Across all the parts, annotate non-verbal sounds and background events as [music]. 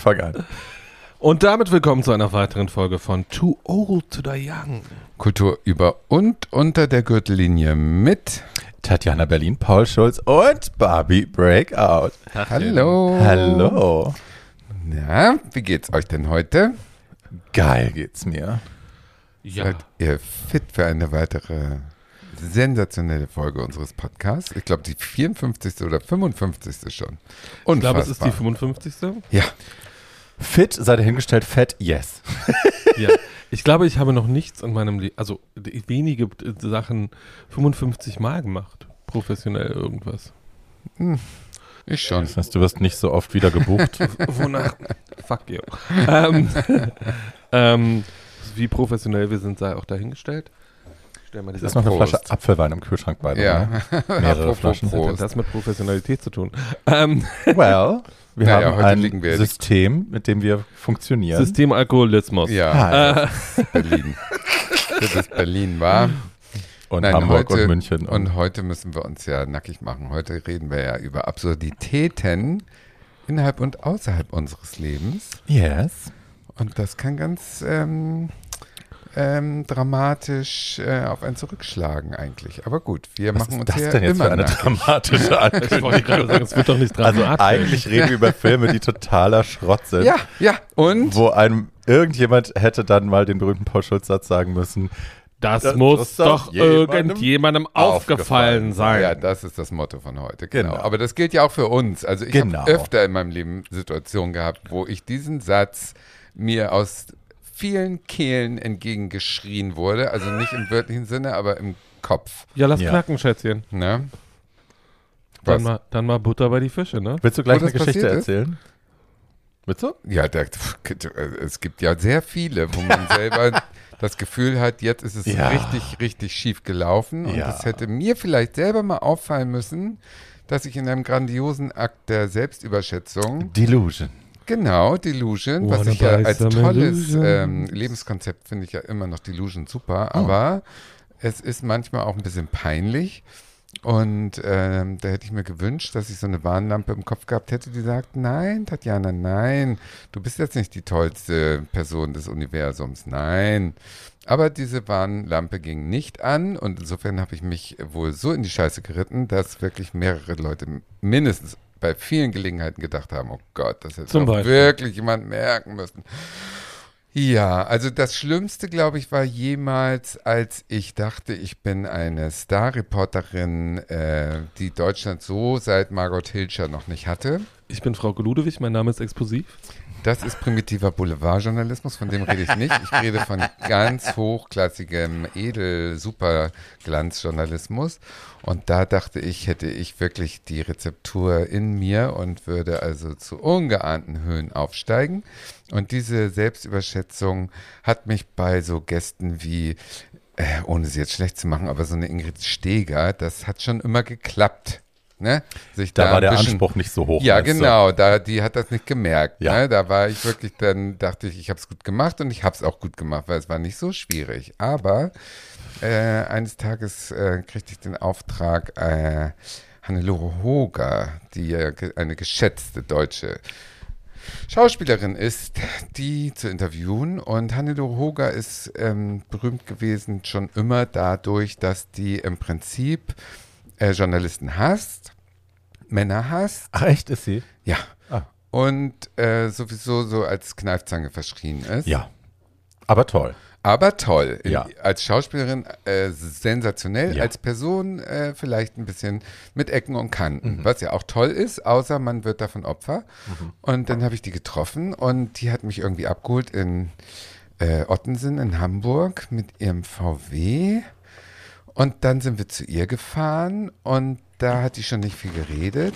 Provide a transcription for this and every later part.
Und fang an. Und damit willkommen zu einer weiteren Folge von Too Old to Die Young. Kultur über und unter der Gürtellinie mit Tatjana Berlin, Paul Schulz und Barbie Breakout. Hallo. Hallo. Na, wie geht's euch denn heute? Geil geht's mir. Ja. Seid ihr fit für eine weitere sensationelle Folge unseres Podcasts? Ich glaube, die 54. oder 55. schon. Unfassbar. Ich glaube, es ist die 55. Ja, Fit sei dahingestellt, fett, yes. ja. Ich glaube, ich habe noch nichts in meinem Leben, also wenige äh, Sachen 55 Mal gemacht. Professionell irgendwas. ich schon. Das heißt, du wirst nicht so oft wieder gebucht. [laughs] Wonach? Fuck you. ähm, [laughs] ähm, wie professionell wir sind, sei auch dahingestellt. Ich stell mal diese ist noch eine Prost. Flasche Apfelwein im Kühlschrank bei dir. Ja, [laughs] Mehrere Flaschen. Hat Prost. das mit Professionalität zu tun? Ähm, Well, wir Naja, haben ein System, mit dem wir funktionieren. System Alkoholismus. Ja, Ah, das ist Berlin. Das ist Berlin, war. und Nein, Hamburg heute, und München. Und heute müssen wir uns ja nackig machen. Heute reden wir ja über Absurditäten innerhalb und außerhalb unseres Lebens. yes. Und das kann ganz ähm, ähm, dramatisch äh, auf einen zurückschlagen eigentlich. Aber gut, wir Was machen ist uns das ja denn jetzt immer für eine nackig. dramatische [laughs] Ich wollte Ankündigung? es wird doch nicht Also dramatisch. eigentlich reden wir über Filme, die totaler Schrott sind. Ja, ja. Und Wo einem irgendjemand hätte dann mal den berühmten Paul Schulz-Satz sagen müssen. Das, Das muss doch doch jemandem irgendjemandem aufgefallen sein. Ja, das ist das Motto von heute. Genau. Genau. Aber das gilt ja auch für uns. Also ich Genau. habe öfter in meinem Leben Situationen gehabt, wo ich diesen Satz mir aus vielen Kehlen entgegengeschrien wurde. Also nicht im wörtlichen Sinne, aber im Kopf. Ja, lass Ja. knacken, Schätzchen. Ne? Dann Was? mal, dann mal Butter bei die Fische, ne? Willst du gleich Wo eine das Geschichte passiert ist? erzählen? Willst du? Ja, da, es gibt ja sehr viele, wo man [laughs] selber das Gefühl hat, jetzt ist es Ja. richtig, richtig schief gelaufen. Und Ja. es hätte mir vielleicht selber mal auffallen müssen, dass ich in einem grandiosen Akt der Selbstüberschätzung, Delusion. Genau, Delusion, was ich ja als tolles ähm, Lebenskonzept finde ich ja immer noch Delusion super, aber es ist manchmal auch ein bisschen peinlich. Und ähm, da hätte ich mir gewünscht, dass ich so eine Warnlampe im Kopf gehabt hätte, die sagt, nein, Tatjana, nein, du bist jetzt nicht die tollste Person des Universums, nein. Aber diese Warnlampe ging nicht an und insofern habe ich mich wohl so in die Scheiße geritten, dass wirklich mehrere Leute mindestens bei vielen Gelegenheiten gedacht haben, oh Gott, das hätte wirklich jemand merken müssen. Ja, also das Schlimmste, glaube ich, war jemals, als ich dachte, ich bin eine Star-Reporterin, äh, die Deutschland so seit Margot Hilscher noch nicht hatte. Ich bin Frau Ludewig, mein Name ist Explosiv. Das ist primitiver Boulevardjournalismus, von dem rede ich nicht. Ich rede von ganz hochklassigem Edel-Superglanzjournalismus. Und da dachte ich, hätte ich wirklich die Rezeptur in mir und würde also zu ungeahnten Höhen aufsteigen. Und diese Selbstüberschätzung hat mich bei so Gästen wie, äh, ohne sie jetzt schlecht zu machen, aber so eine Ingrid Steger, das hat schon immer geklappt. Ne? Sich Da war ein der bisschen- Anspruch nicht so hoch. ja, du? genau, da, die hat das nicht gemerkt. Ja. Ne? Da war ich wirklich, dann dachte ich, ich habe es gut gemacht und ich habe es auch gut gemacht, weil es war nicht so schwierig. Aber äh, eines Tages äh, kriegte ich den Auftrag, äh, Hannelore Hoger, die eine geschätzte deutsche Schauspielerin ist, die zu interviewen. Und Hannelore Hoger ist ähm, berühmt gewesen schon immer dadurch, dass die im Prinzip äh, Journalisten hasst, Männer hasst. Ach, echt ist sie? Ja. Ah. Und äh, sowieso so als Kneifzange verschrien ist. Ja. Aber toll. Aber toll. Ja. Als Schauspielerin äh, sensationell, Ja. als Person äh, vielleicht ein bisschen mit Ecken und Kanten, Mhm. was ja auch toll ist, außer man wird davon Opfer. Und dann habe ich die getroffen und die hat mich irgendwie abgeholt in äh, Ottensen in Hamburg mit ihrem VW. Und dann sind wir zu ihr gefahren und da hat die schon nicht viel geredet.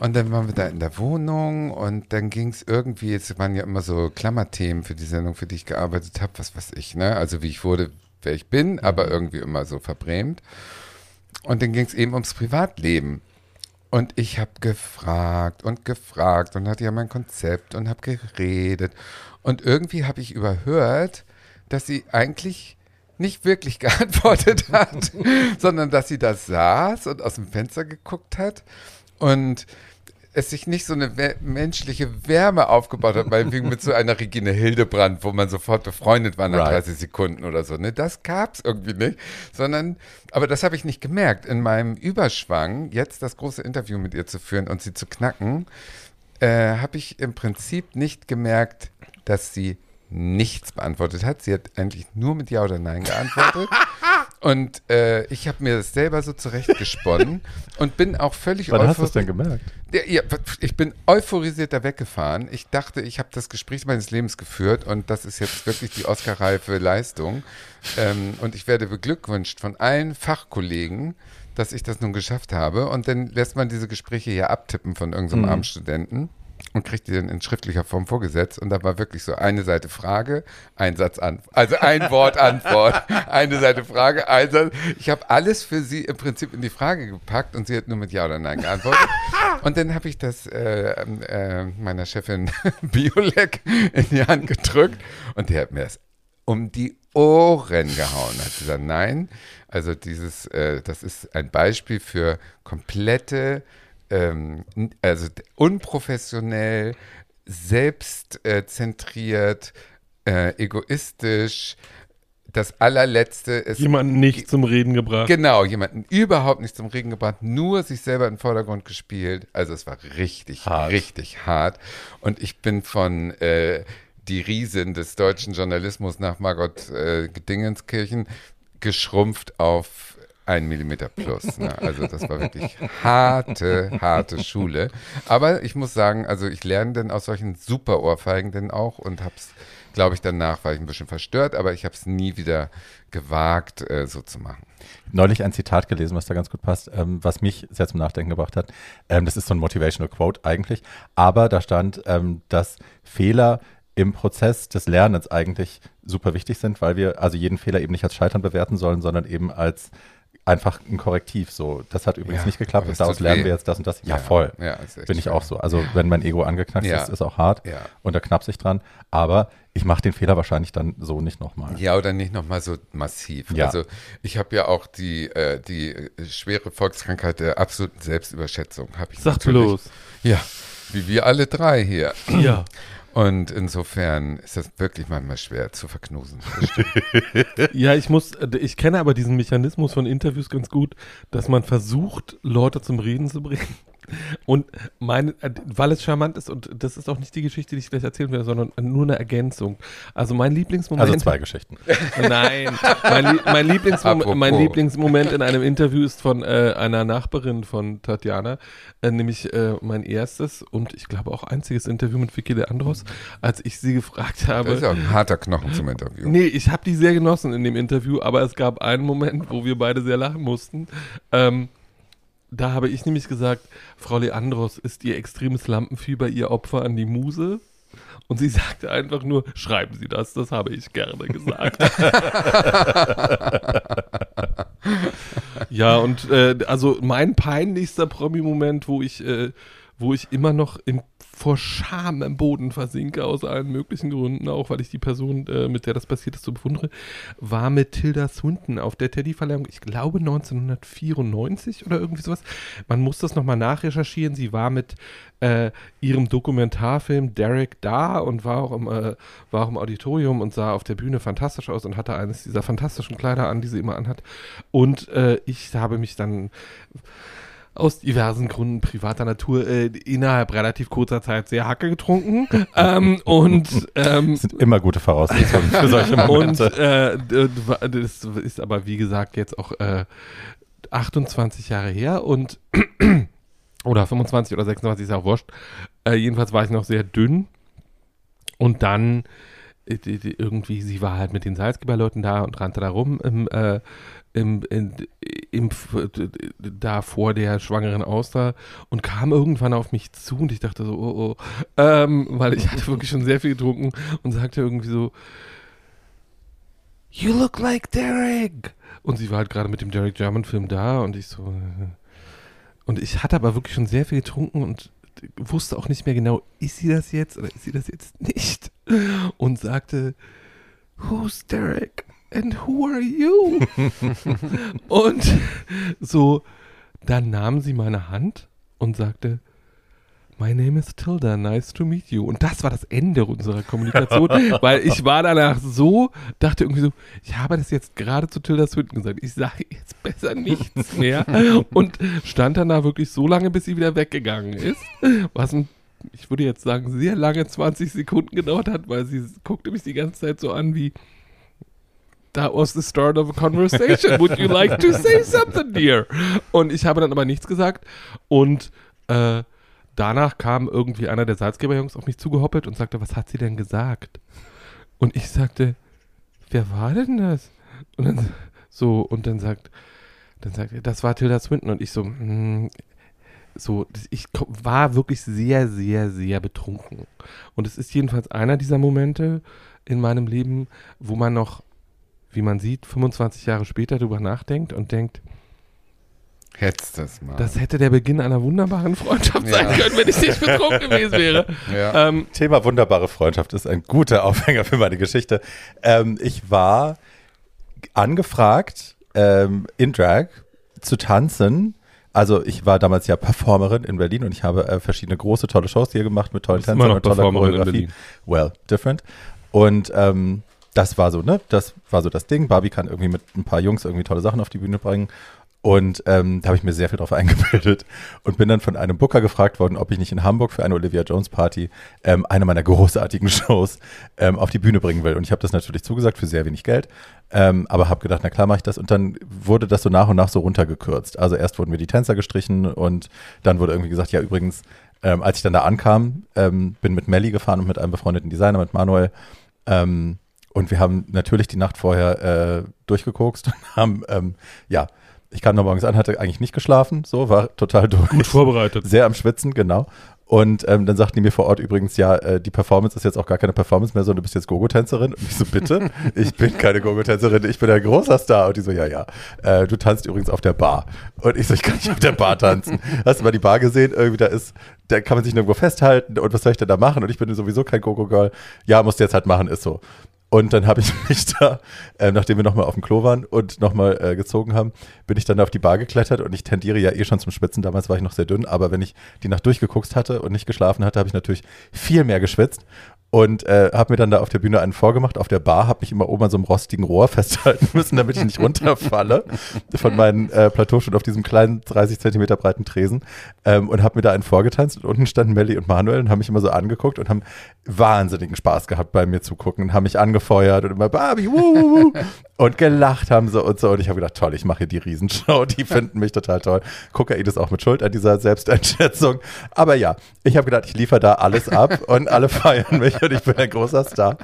Und dann waren wir da in der Wohnung und dann ging es irgendwie, es waren ja immer so Klammerthemen für die Sendung, für die ich gearbeitet habe, was weiß ich, ne? Also wie ich wurde, wer ich bin, aber irgendwie immer so verbrämt. Und dann ging es eben ums Privatleben. Und ich habe gefragt und gefragt und hatte ja mein Konzept und habe geredet. Und irgendwie habe ich überhört, dass sie eigentlich nicht wirklich [laughs] geantwortet hat, sondern dass sie da saß und aus dem Fenster geguckt hat. Und es sich nicht so eine menschliche Wärme aufgebaut hat, meinetwegen mit so einer Regine Hildebrand, wo man sofort befreundet war nach Right. 30 Sekunden oder so. Ne? Das gab's irgendwie nicht, sondern, aber das habe ich nicht gemerkt. In meinem Überschwang, jetzt das große Interview mit ihr zu führen und sie zu knacken, äh, habe ich im Prinzip nicht gemerkt, dass sie nichts beantwortet hat. Sie hat eigentlich nur mit Ja oder Nein geantwortet. [laughs] Und äh, ich habe mir das selber so zurechtgesponnen und bin auch völlig Wann hast du es denn gemerkt? ja, ja, ich bin euphorisiert da weggefahren. Ich dachte, ich habe das Gespräch meines Lebens geführt und das ist jetzt wirklich die Oscar-reife Leistung. Ähm, und ich werde beglückwünscht von allen Fachkollegen, dass ich das nun geschafft habe. Und dann lässt man diese Gespräche hier abtippen von irgendeinem Mhm. armen Studenten und kriegt die dann in schriftlicher Form vorgesetzt. Und da war wirklich so eine Seite Frage, ein Satz Antwort. Also ein Wort Antwort, [laughs] eine Seite Frage, ein Satz. Ich habe alles für sie im Prinzip in die Frage gepackt und sie hat nur mit Ja oder Nein geantwortet. [laughs] Und dann habe ich das äh, äh, meiner Chefin [laughs] Biolek in die Hand gedrückt und der hat mir das um die Ohren gehauen. Hat gesagt, nein, also dieses, äh, das ist ein Beispiel für komplette, ähm, also unprofessionell, selbstzentriert, äh, egoistisch. Das allerletzte ist Jemanden nicht zum Reden gebracht. Genau, jemanden überhaupt nicht zum Regen gebracht, nur sich selber in den Vordergrund gespielt. Also es war richtig, Hart. richtig hart. Und ich bin von äh, die Riesin des deutschen Journalismus nach Margot äh, Dingenskirchen geschrumpft auf ein Millimeter plus. Ne? Also das war wirklich harte, harte Schule. Aber ich muss sagen, also ich lerne dann aus solchen super Ohrfeigen denn auch und hab's, glaube ich, danach war ich ein bisschen verstört, aber ich habe es nie wieder gewagt, äh, so zu machen. Neulich ein Zitat gelesen, was da ganz gut passt, ähm, was mich sehr zum Nachdenken gebracht hat. Ähm, das ist so ein Motivational Quote eigentlich, aber da stand, ähm, dass Fehler im Prozess des Lernens eigentlich super wichtig sind, weil wir also jeden Fehler eben nicht als Scheitern bewerten sollen, sondern eben als einfach ein Korrektiv. So, das hat übrigens Ja, nicht geklappt und daraus lernen weh. wir jetzt das und das. Ja, voll. Ja, ist echt Bin ich auch so. Also wenn mein Ego angeknackt Ja. ist, ist auch hart Ja. und da knapse ich dran. Aber ich mache den Fehler wahrscheinlich dann so nicht nochmal. Ja, oder nicht nochmal so massiv. Ja. Also ich habe ja auch die, äh, die äh, schwere Volkskrankheit der absoluten Selbstüberschätzung. Hab ich Sag bloß. Ja, wie wir alle drei hier. Ja. [clears throat] Und insofern ist das wirklich manchmal schwer zu verknusen. [laughs] Ja, ich muss, äh, ich kenne aber diesen Mechanismus von Interviews ganz gut, dass man versucht, Leute zum Reden zu bringen. Und meine, weil es charmant ist, und das ist auch nicht die Geschichte, die ich gleich erzählen werde, sondern nur eine Ergänzung. Also mein Lieblingsmoment. Also zwei Geschichten. [laughs] Nein, mein, mein, Lieblingsmom mein Lieblingsmoment in einem Interview ist von äh, einer Nachbarin von Tatjana, äh, nämlich äh, mein erstes und ich glaube auch einziges Interview mit Vicky Leandros, als ich sie gefragt habe. Das ist ja auch ein harter Knochen zum Interview. Nee, ich habe die sehr genossen in dem Interview, aber es gab einen Moment, wo wir beide sehr lachen mussten. Ähm, da habe ich nämlich gesagt, Frau Leandros, ist ihr extremes Lampenfieber ihr Opfer an die Muse? Und sie [laughs] sagte einfach nur, schreiben Sie das, das habe ich gerne gesagt. [laughs] ja, und äh, also mein peinlichster Promi-Moment, wo ich, äh, wo ich immer noch im, vor Scham im Boden versinke, aus allen möglichen Gründen, auch weil ich die Person, äh, mit der das passiert ist, so bewundere, war mit Tilda Swinton auf der Teddy-Verleihung, ich glaube 1994 oder irgendwie sowas. Man muss das nochmal nachrecherchieren. Sie war mit äh, ihrem Dokumentarfilm Derek da und war auch, im, äh, war auch im Auditorium und sah auf der Bühne fantastisch aus und hatte eines dieser fantastischen Kleider an, die sie immer anhat. Und äh, ich habe mich dann aus diversen Gründen privater Natur äh, innerhalb relativ kurzer Zeit sehr Hacke getrunken. [laughs] ähm, und ähm, Das sind immer gute Voraussetzungen für solche [laughs] und Momente. äh, d- d- das ist aber, wie gesagt, jetzt auch äh, 28 Jahre her und [clears throat] oder 25 oder 26 ist ja auch wurscht. Äh, jedenfalls war ich noch sehr dünn. Und dann äh, irgendwie, sie war halt mit den Salzgeberleuten da und rannte da rum im, äh, im, in, im, da vor der schwangeren Auster und kam irgendwann auf mich zu und ich dachte so, oh, oh, ähm, weil ich hatte wirklich schon sehr viel getrunken und sagte irgendwie so, You look like Derek. Und sie war halt gerade mit dem Derek German Film da und ich so. äh, Und ich hatte aber wirklich schon sehr viel getrunken und wusste auch nicht mehr genau, ist sie das jetzt oder ist sie das jetzt nicht? Und sagte, Who's Derek? And who are you? [laughs] und so, dann nahm sie meine Hand und sagte, My name is Tilda, nice to meet you. Und das war das Ende unserer Kommunikation, [laughs] weil ich war danach so, dachte irgendwie so, ich habe das jetzt gerade zu Tilda Swinton gesagt, ich sage jetzt besser nichts mehr [laughs] und stand dann da wirklich so lange, bis sie wieder weggegangen ist, was ein ich würde jetzt sagen, sehr lange 20 Sekunden gedauert hat, weil sie guckte mich die ganze Zeit so an wie That was the start of a conversation. Would you like to say [laughs] something, dear? Und ich habe dann aber nichts gesagt. Und äh, danach kam irgendwie einer der Salzgeberjungs auf mich zugehoppelt und sagte, was hat sie denn gesagt? Und ich sagte, wer war denn das? Und dann so, und dann sagt, dann sagt er, das war Tilda Swinton. Und ich so, hm, so, ich war wirklich sehr, sehr, sehr betrunken. Und es ist jedenfalls einer dieser Momente in meinem Leben, wo man noch, wie man sieht, 25 Jahre später drüber nachdenkt und denkt, Hättest das mal. das hätte der Beginn einer wunderbaren Freundschaft Ja. sein können, wenn ich nicht betrunken [laughs] gewesen wäre. ja. Ähm, Thema wunderbare Freundschaft ist ein guter Aufhänger für meine Geschichte. Ähm, ich war angefragt, ähm, in Drag zu tanzen. Also ich war damals ja Performerin in Berlin und ich habe äh, verschiedene große, tolle Shows hier gemacht mit tollen Tänzern noch und toller Choreografie. Berlin. Well, different. Und ähm, das war so, ne? Das war so das Ding. Barbie kann irgendwie mit ein paar Jungs irgendwie tolle Sachen auf die Bühne bringen. Und ähm, da habe ich mir sehr viel drauf [laughs] eingebildet und bin dann von einem Booker gefragt worden, ob ich nicht in Hamburg für eine Olivia Jones Party ähm, eine meiner großartigen [laughs] Shows ähm, auf die Bühne bringen will. Und ich habe das natürlich zugesagt für sehr wenig Geld, ähm, aber habe gedacht, na klar mache ich das. Und dann wurde das so nach und nach so runtergekürzt. Also erst wurden mir die Tänzer gestrichen und dann wurde irgendwie gesagt, ja übrigens, ähm, als ich dann da ankam, ähm, bin mit Melly gefahren und mit einem befreundeten Designer, mit Manuel. Ähm, und wir haben natürlich die Nacht vorher äh, durchgekokst und [laughs] haben, ähm, ja, ich kam da morgens an, hatte eigentlich nicht geschlafen, so, war total durch. gut vorbereitet. Sehr am Schwitzen, genau. Und ähm, dann sagten die mir vor Ort übrigens, ja, äh, die Performance ist jetzt auch gar keine Performance mehr, sondern du bist jetzt Gogo-Tänzerin. Und ich so, bitte? [laughs] Ich bin keine Gogo-Tänzerin, ich bin ein großer Star. Und die so, ja, ja. Äh, du tanzt übrigens auf der Bar. Und ich so, ich kann nicht auf der Bar tanzen. [laughs] Hast du mal die Bar gesehen? Irgendwie, da ist, da kann man sich nirgendwo festhalten. Und was soll ich denn da machen? Und ich bin sowieso kein Gogo-Girl. Ja, musst du jetzt halt machen, ist so. Und dann habe ich [laughs] mich da, äh, nachdem wir nochmal auf dem Klo waren und nochmal äh, gezogen haben, bin ich dann auf die Bar geklettert und ich tendiere ja eh schon zum Schwitzen. Damals war ich noch sehr dünn, aber wenn ich die Nacht durchgeguckt hatte und nicht geschlafen hatte, habe ich natürlich viel mehr geschwitzt und äh, habe mir dann da auf der Bühne einen vorgemacht. Auf der Bar habe mich immer oben an so einem rostigen Rohr [laughs] festhalten müssen, damit ich nicht runterfalle. Von meinen äh, Plateauschuhen auf diesem kleinen 30 Zentimeter breiten Tresen. Ähm, und habe mir da einen vorgetanzt. Und unten standen Melly und Manuel und haben mich immer so angeguckt und haben wahnsinnigen Spaß gehabt bei mir zugucken und haben mich angefeuert und immer Barbie, wuh, wuh, und gelacht haben so und so. Und ich habe gedacht, toll, ich mache hier die Riesenshow, die finden mich total toll. Kokain ist auch mit Schuld an dieser Selbsteinschätzung, aber ja, ich habe gedacht, ich liefere da alles ab und alle feiern mich und ich bin ein großer Star.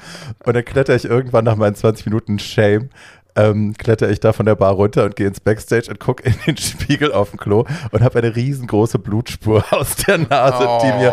Und dann kletter ich irgendwann nach meinen 20 Minuten Shame ähm, kletter ich da von der Bar runter und gehe ins Backstage und gucke in den Spiegel auf dem Klo und habe eine riesengroße Blutspur [laughs] aus der Nase, die mir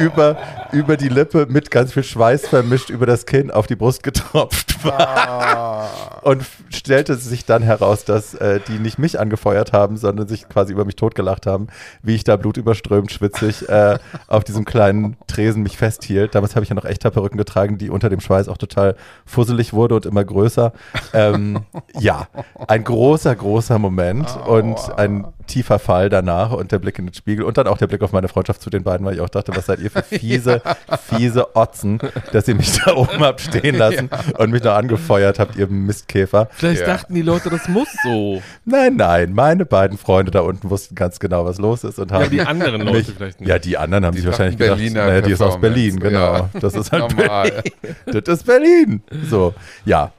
über, über die Lippe mit ganz viel Schweiß vermischt über das Kinn auf die Brust getropft [laughs] war. Und f- stellte sich dann heraus, dass äh, die nicht mich angefeuert haben, sondern sich quasi über mich totgelacht haben, wie ich da blutüberströmt, schwitzig äh, auf diesem kleinen Tresen mich festhielt. Damals habe ich ja noch echter Perücken getragen, die unter dem Schweiß auch total fusselig wurde und immer größer. Ähm, ja, ein großer, großer Moment und ein tiefer Fall danach und der Blick in den Spiegel und dann auch der Blick auf meine Freundschaft zu den beiden, weil ich auch dachte, was seid ihr für [laughs] fiese, fiese Otzen, dass ihr mich da oben habt stehen lassen und mich noch angefeuert habt, ihr Mistkäfer. Vielleicht Ja. dachten die Leute, das muss so. Nein, nein, meine beiden Freunde da unten wussten ganz genau, was los ist und haben Ja, die anderen Leute mich, vielleicht nicht. Ja, die anderen haben Die sich wahrscheinlich dachten, gedacht, Berliner naja, die ist aus Berlin, genau. ja. Das ist halt Normal. Berlin. Das ist Berlin. So, ja.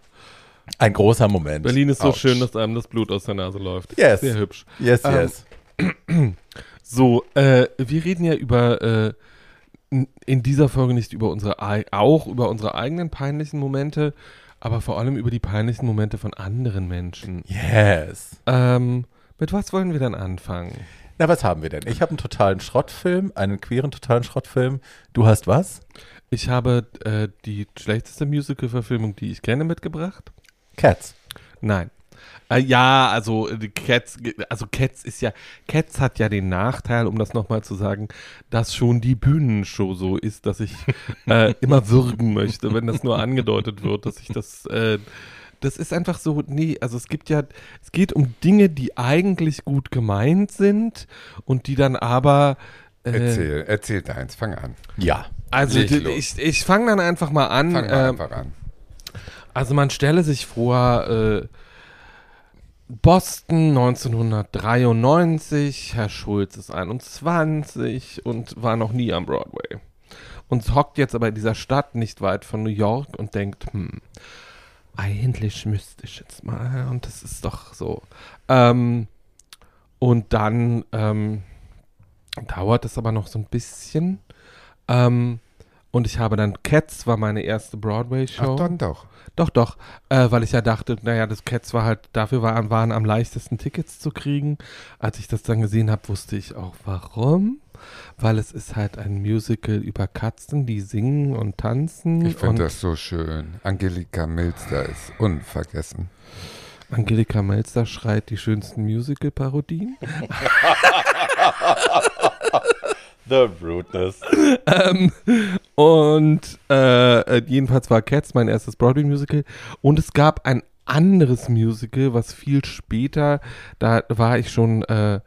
Ein großer Moment. Berlin ist so Autsch. schön, dass einem das Blut aus der Nase läuft. Yes. Sehr hübsch. Yes, Ähm, yes. [clears throat] So, äh, wir reden ja über äh, in dieser Folge nicht über unsere auch über unsere eigenen peinlichen Momente, aber vor allem über die peinlichen Momente von anderen Menschen. Yes. Ähm, mit was wollen wir dann anfangen? Na, was haben wir denn? Ich habe einen totalen Schrottfilm, einen queeren totalen Schrottfilm. Du hast was? Ich habe äh, die schlechteste Musical-Verfilmung, die ich kenne, mitgebracht. Cats. Nein. Äh, ja, also äh, die Cats, also Cats ist ja, Cats hat ja den Nachteil, um das nochmal zu sagen, dass schon die Bühnenshow so ist, dass ich [laughs] äh, immer würgen möchte, wenn das nur angedeutet wird, dass ich das, äh, das ist einfach so, nee, also es gibt ja, es geht um Dinge, die eigentlich gut gemeint sind und die dann aber Erzähl, erzähl deins, fang an. Ja. Also los. ich, ich fange dann einfach mal an. Fang mal ähm, einfach an. Also man stelle sich vor, äh, Boston 1993, Herr Schulz ist 21 und war noch nie am Broadway. Und hockt jetzt aber in dieser Stadt nicht weit von New York und denkt, hm, eigentlich müsste ich jetzt mal, und das ist doch so. Ähm, und dann ähm, dauert es aber noch so ein bisschen. Ähm, und ich habe dann Cats war meine erste Broadway-Show. Ach, dann doch. Doch, doch, äh, weil ich ja dachte, naja, das Cats war halt, dafür waren, waren am leichtesten Tickets zu kriegen. Als ich das dann gesehen habe, wusste ich auch warum. Weil es ist halt ein Musical über Katzen, die singen und tanzen. Ich finde das so schön. Angelika Milster ist unvergessen. Angelika Melzer schreit die schönsten Musical-Parodien. [laughs] The Rudeness. ähm, und äh, äh, jedenfalls war Cats mein erstes Broadway-Musical. Und es gab ein anderes Musical, was viel später, da war ich schon äh,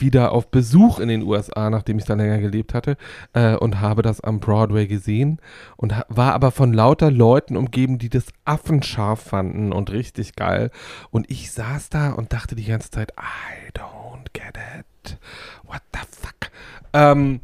wieder auf Besuch in den USA, nachdem ich da länger gelebt hatte, äh, und habe das am Broadway gesehen und war aber von lauter Leuten umgeben, die das affenscharf fanden und richtig geil. Und ich saß da und dachte die ganze Zeit, I don't get it. What the fuck? Ähm,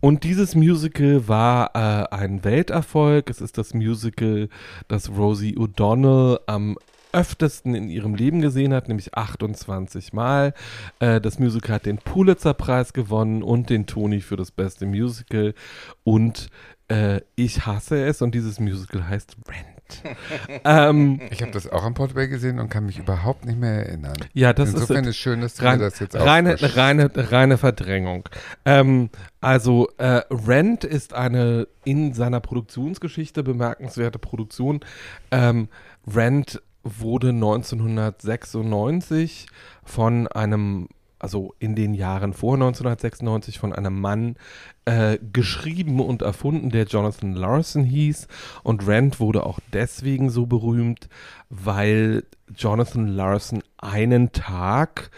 und dieses Musical war äh, ein Welterfolg. Es ist das Musical, das Rosie O'Donnell am öftesten in ihrem Leben gesehen hat, nämlich 28 Mal. Äh, das Musical hat den Pulitzer-Preis gewonnen und den Tony für das beste Musical. Und äh, ich hasse es und dieses Musical heißt Rent. [laughs] ähm, Ich habe das auch am Broadway gesehen und kann mich überhaupt nicht mehr erinnern. ja, das Insofern ist ist schön, dass du rein, mir das jetzt reine, reine, reine Verdrängung. Ähm, also äh, Rent ist eine in seiner Produktionsgeschichte bemerkenswerte Produktion. Ähm, Rent wurde 1996 von einem, also in den Jahren vor 1996 von einem Mann äh, geschrieben und erfunden, der Jonathan Larson hieß. Und Rent wurde auch deswegen so berühmt, weil Jonathan Larson einen Tag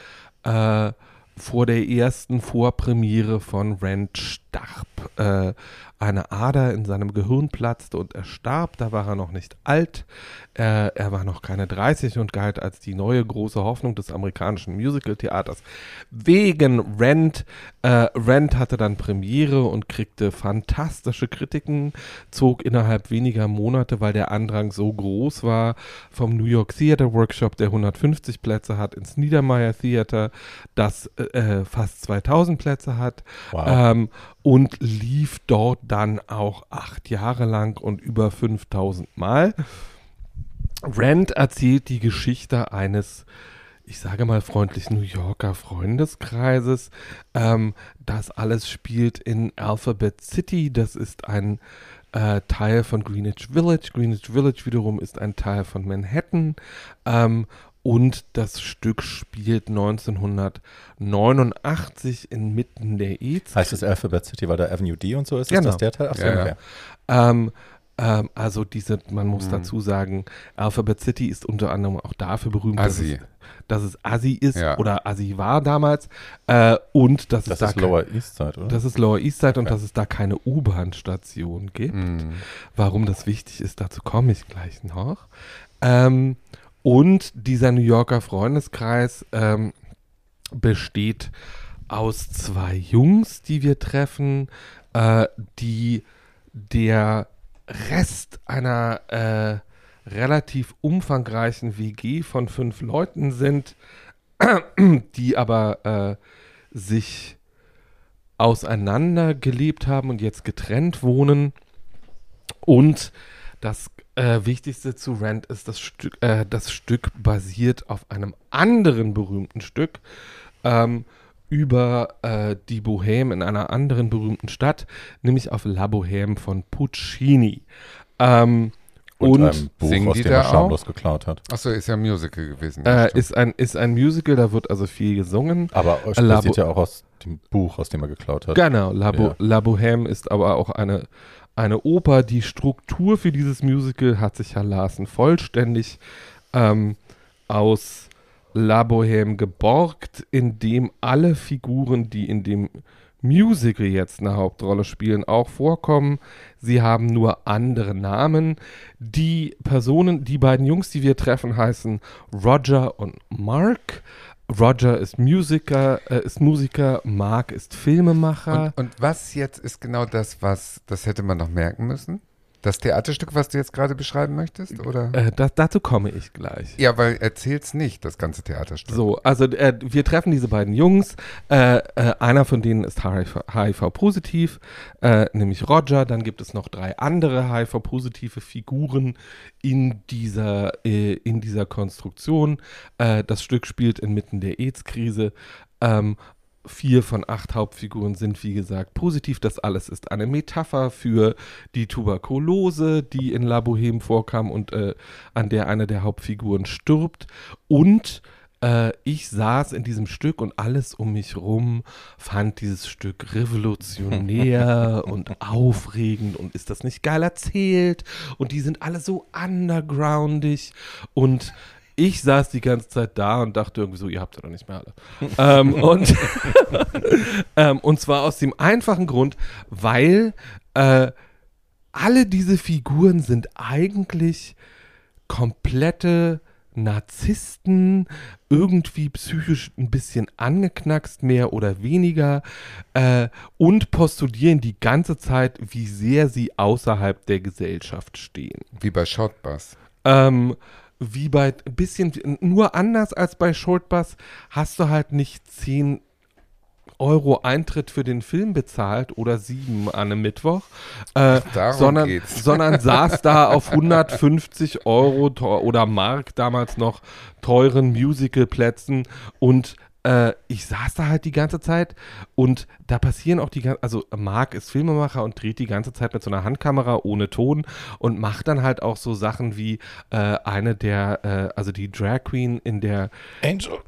äh, vor der ersten Vorpremiere von Rent starb. Äh, eine Ader in seinem Gehirn platzte und er starb. Da war er noch nicht alt. Äh, er war noch keine 30 und galt als die neue große Hoffnung des amerikanischen Musical-Theaters. Wegen Rent. Äh, Rent hatte dann Premiere und kriegte fantastische Kritiken, zog innerhalb weniger Monate, weil der Andrang so groß war, vom New York Theater Workshop, der 150 Plätze hat, ins Niedermeyer Theater, das äh, fast 2000 Plätze hat. Wow. Ähm, und lief dort dann auch acht Jahre lang und über 5000 Mal. Rand erzählt die Geschichte eines, ich sage mal freundlich, New Yorker Freundeskreises. Ähm, das alles spielt in Alphabet City. Das ist ein äh, Teil von Greenwich Village. Greenwich Village wiederum ist ein Teil von Manhattan. Ähm, und das Stück spielt 1989 inmitten der AIDS. Heißt das Alphabet City, weil da Avenue D und so ist? Genau. Ist das der Teil? Achso, Ja, ja. okay. Ähm, ähm, also diese, man muss Mhm. dazu sagen, Alphabet City ist unter anderem auch dafür berühmt, dass Assi. es, dass es Assi ist Ja. oder Assi war damals äh, und dass Das es da ist kein- Lower East Side, oder? das ist Lower East Side und Okay. dass es da keine U-Bahn-Station gibt. Mm. Warum das wichtig ist, dazu komme ich gleich noch. Ähm, und dieser New Yorker Freundeskreis ähm, besteht aus zwei Jungs, die wir treffen, äh, die der Rest einer äh, relativ umfangreichen WG von fünf Leuten sind, [clears throat] die aber äh, sich auseinandergelebt haben und jetzt getrennt wohnen. Und das äh, Wichtigste zu Rent ist, das Stück, äh, das Stück basiert auf einem anderen berühmten Stück ähm, über äh, die Bohème in einer anderen berühmten Stadt, nämlich auf La Bohème von Puccini. Ähm, und, und einem Buch, aus die dem er schamlos geklaut hat. Achso, ist ja ein Musical gewesen. äh, ist, ein, ist ein Musical, da wird also viel gesungen. Aber es basiert ja auch aus dem Buch, aus dem er geklaut hat. Genau, La, Bo Ja. La Bohème ist aber auch eine, eine Oper. Die Struktur für dieses Musical hat sich Herr Larsen vollständig ähm, aus La Bohème geborgt, indem alle Figuren, die in dem Musical jetzt eine Hauptrolle spielen, auch vorkommen. Sie haben nur andere Namen. Die Personen, die beiden Jungs, die wir treffen, heißen Roger und Mark. Roger ist Musiker, äh, ist Musiker, Mark ist Filmemacher. Und, und was jetzt ist genau das, was, das hätte man noch merken müssen? Das Theaterstück, was du jetzt gerade beschreiben möchtest, oder? Äh, das, dazu komme ich gleich. Ja, weil erzähl's nicht, das ganze Theaterstück. So, also äh, wir treffen diese beiden Jungs. Äh, äh, einer von denen ist HIV-positiv, äh, nämlich Roger. Dann gibt es noch drei andere HIV-positive Figuren in dieser, äh, in dieser Konstruktion. das Stück spielt inmitten der AIDS-Krise. Ähm, vier von acht Hauptfiguren sind, wie gesagt, positiv. Das alles ist eine Metapher für die Tuberkulose, die in La Boheme vorkam und äh, an der eine der Hauptfiguren stirbt. Und äh, ich saß in diesem Stück und alles um mich rum fand dieses Stück revolutionär [laughs] und aufregend und ist das nicht geil erzählt und die sind alle so undergroundig und ich saß die ganze Zeit da und dachte irgendwie so, ihr habt ja doch nicht mehr alle. ähm, [laughs] und, [laughs] ähm, und zwar aus dem einfachen Grund, weil äh, alle diese Figuren sind eigentlich komplette Narzissten, irgendwie psychisch ein bisschen angeknackst, mehr oder weniger, äh, und postulieren die ganze Zeit, wie sehr sie außerhalb der Gesellschaft stehen. Wie bei Shotbus. Ähm, wie bei ein bisschen, nur anders als bei Shortbus hast du halt nicht 10 Euro Eintritt für den Film bezahlt oder sieben an einem Mittwoch, äh, sondern, [laughs] sondern saß da auf 150 Euro oder Mark damals noch teuren Musicalplätzen und äh, ich saß da halt die ganze Zeit und da passieren auch die ganze, also Marc ist Filmemacher und dreht die ganze Zeit mit so einer Handkamera ohne Ton und macht dann halt auch so Sachen wie äh, eine der, äh, also die Drag Queen in der Angel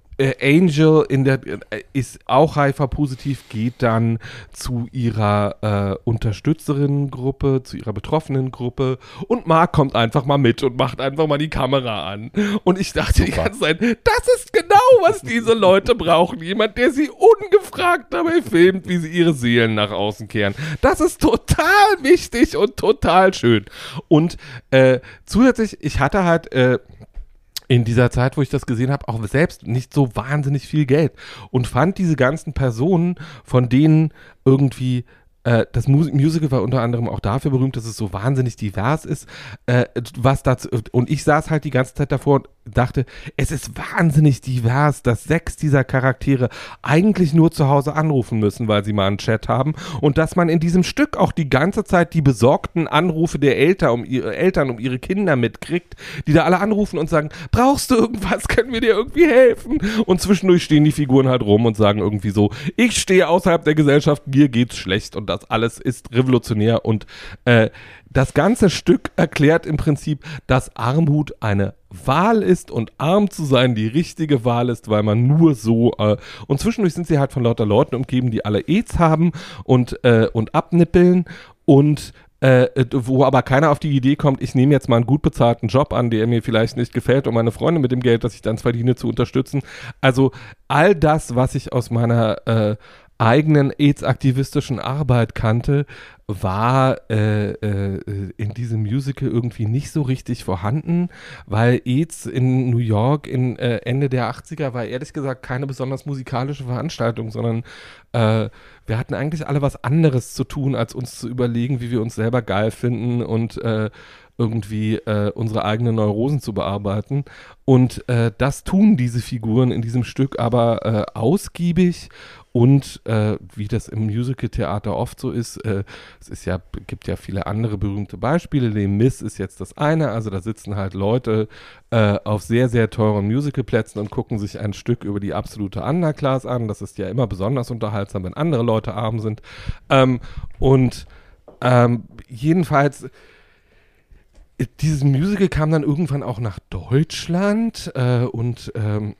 Angel in der äh, ist auch HIV-positiv, geht dann zu ihrer äh, Unterstützerinnengruppe, zu ihrer Betroffenengruppe und Mark kommt einfach mal mit und macht einfach mal die Kamera an. Und ich dachte Super. die ganze Zeit, das ist genau, was diese Leute brauchen. Jemand, der sie ungefragt dabei filmt, wie sie ihre Seelen nach außen kehren. Das ist total wichtig und total schön. Und äh, zusätzlich, ich hatte halt äh, in dieser Zeit, wo ich das gesehen habe, auch selbst nicht so wahnsinnig viel Geld. Und fand diese ganzen Personen, von denen irgendwie äh, das Musical war unter anderem auch dafür berühmt, dass es so wahnsinnig divers ist. Äh, was dazu, und ich saß halt die ganze Zeit davor und dachte, es ist wahnsinnig divers, dass sechs dieser Charaktere eigentlich nur zu Hause anrufen müssen, weil sie mal einen Chat haben. Und dass man in diesem Stück auch die ganze Zeit die besorgten Anrufe der Eltern um ihre Eltern, um ihre Kinder mitkriegt, die da alle anrufen und sagen, brauchst du irgendwas, können wir dir irgendwie helfen? Und zwischendurch stehen die Figuren halt rum und sagen irgendwie so, ich stehe außerhalb der Gesellschaft, mir geht's schlecht und das alles ist revolutionär und äh, das ganze Stück erklärt im Prinzip, dass Armut eine Wahl ist und arm zu sein die richtige Wahl ist, weil man nur so äh, und zwischendurch sind sie halt von lauter Leuten umgeben, die alle AIDS haben und äh, und abnippeln und äh, wo aber keiner auf die Idee kommt, ich nehme jetzt mal einen gut bezahlten Job an, der mir vielleicht nicht gefällt, um meine Freunde mit dem Geld, das ich dann verdiene, zu unterstützen. Also all das, was ich aus meiner äh, eigenen AIDS-aktivistischen Arbeit kannte, war äh, äh, in diesem Musical irgendwie nicht so richtig vorhanden, weil AIDS in New York in äh, Ende der 80er war ehrlich gesagt keine besonders musikalische Veranstaltung, sondern äh, wir hatten eigentlich alle was anderes zu tun, als uns zu überlegen, wie wir uns selber geil finden und äh, irgendwie äh, unsere eigenen Neurosen zu bearbeiten. Und äh, das tun diese Figuren in diesem Stück aber äh, ausgiebig und äh, wie das im Musical-Theater oft so ist, äh, es ist ja, gibt ja viele andere berühmte Beispiele. Les Miss ist jetzt das eine, also da sitzen halt Leute äh, auf sehr, sehr teuren Musicalplätzen und gucken sich ein Stück über die absolute Underclass an. Das ist ja immer besonders unterhaltsam, wenn andere Leute arm sind. Ähm, und ähm, jedenfalls dieses Musical kam dann irgendwann auch nach Deutschland äh, und ähm,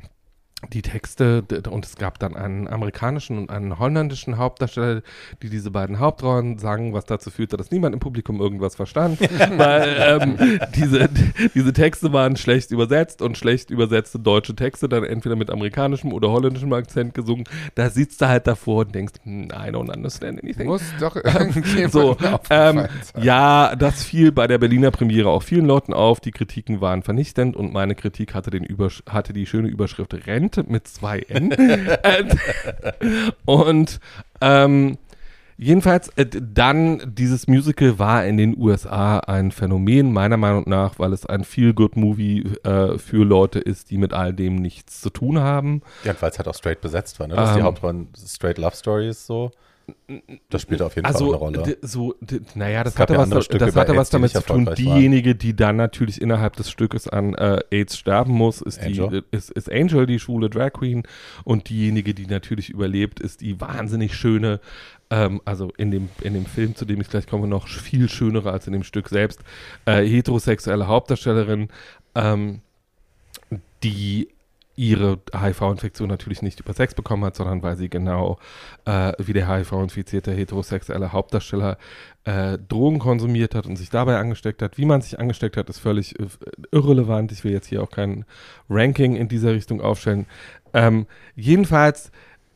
die Texte und es gab dann einen amerikanischen und einen holländischen Hauptdarsteller, die diese beiden Hauptrollen sangen, was dazu führte, dass niemand im Publikum irgendwas verstand, [laughs] weil ähm, diese, diese Texte waren schlecht übersetzt und schlecht übersetzte deutsche Texte dann entweder mit amerikanischem oder holländischem Akzent gesungen. Da sitzt du halt davor und denkst, hm, I don't understand anything. Muss doch [laughs] irgendjemand So, [laughs] ähm, ja, das fiel bei der Berliner Premiere auch vielen Leuten auf. Die Kritiken waren vernichtend und meine Kritik hatte, den Übersch hatte die schöne Überschrift Rente mit zwei N. [laughs] Äh, und ähm, jedenfalls, äh, dann dieses Musical war in den USA ein Phänomen, meiner Meinung nach, weil es ein Feel-Good-Movie äh, für Leute ist, die mit all dem nichts zu tun haben. Ja, weil es halt auch straight besetzt war, ne? Dass die Ähm. Hauptrollen straight Love Stories so. Das spielt auf jeden Also, Fall eine Rolle. so, naja, das hatte, ja was, Stücke das hatte was die damit zu tun. Diejenige, die dann natürlich innerhalb des Stückes an äh, AIDS sterben muss, ist, die, Angel. äh, ist, ist Angel, die schwule Drag Queen. Und diejenige, die natürlich überlebt, ist die wahnsinnig schöne, ähm, also in dem, in dem Film, zu dem ich gleich komme, noch viel schönere als in dem Stück selbst, äh, heterosexuelle Hauptdarstellerin, ähm, die ihre HIV-Infektion natürlich nicht über Sex bekommen hat, sondern weil sie genau äh, wie der HIV-infizierte heterosexuelle Hauptdarsteller äh, Drogen konsumiert hat und sich dabei angesteckt hat. Wie man sich angesteckt hat, ist völlig äh, irrelevant. Ich will jetzt hier auch kein Ranking in dieser Richtung aufstellen. Ähm, jedenfalls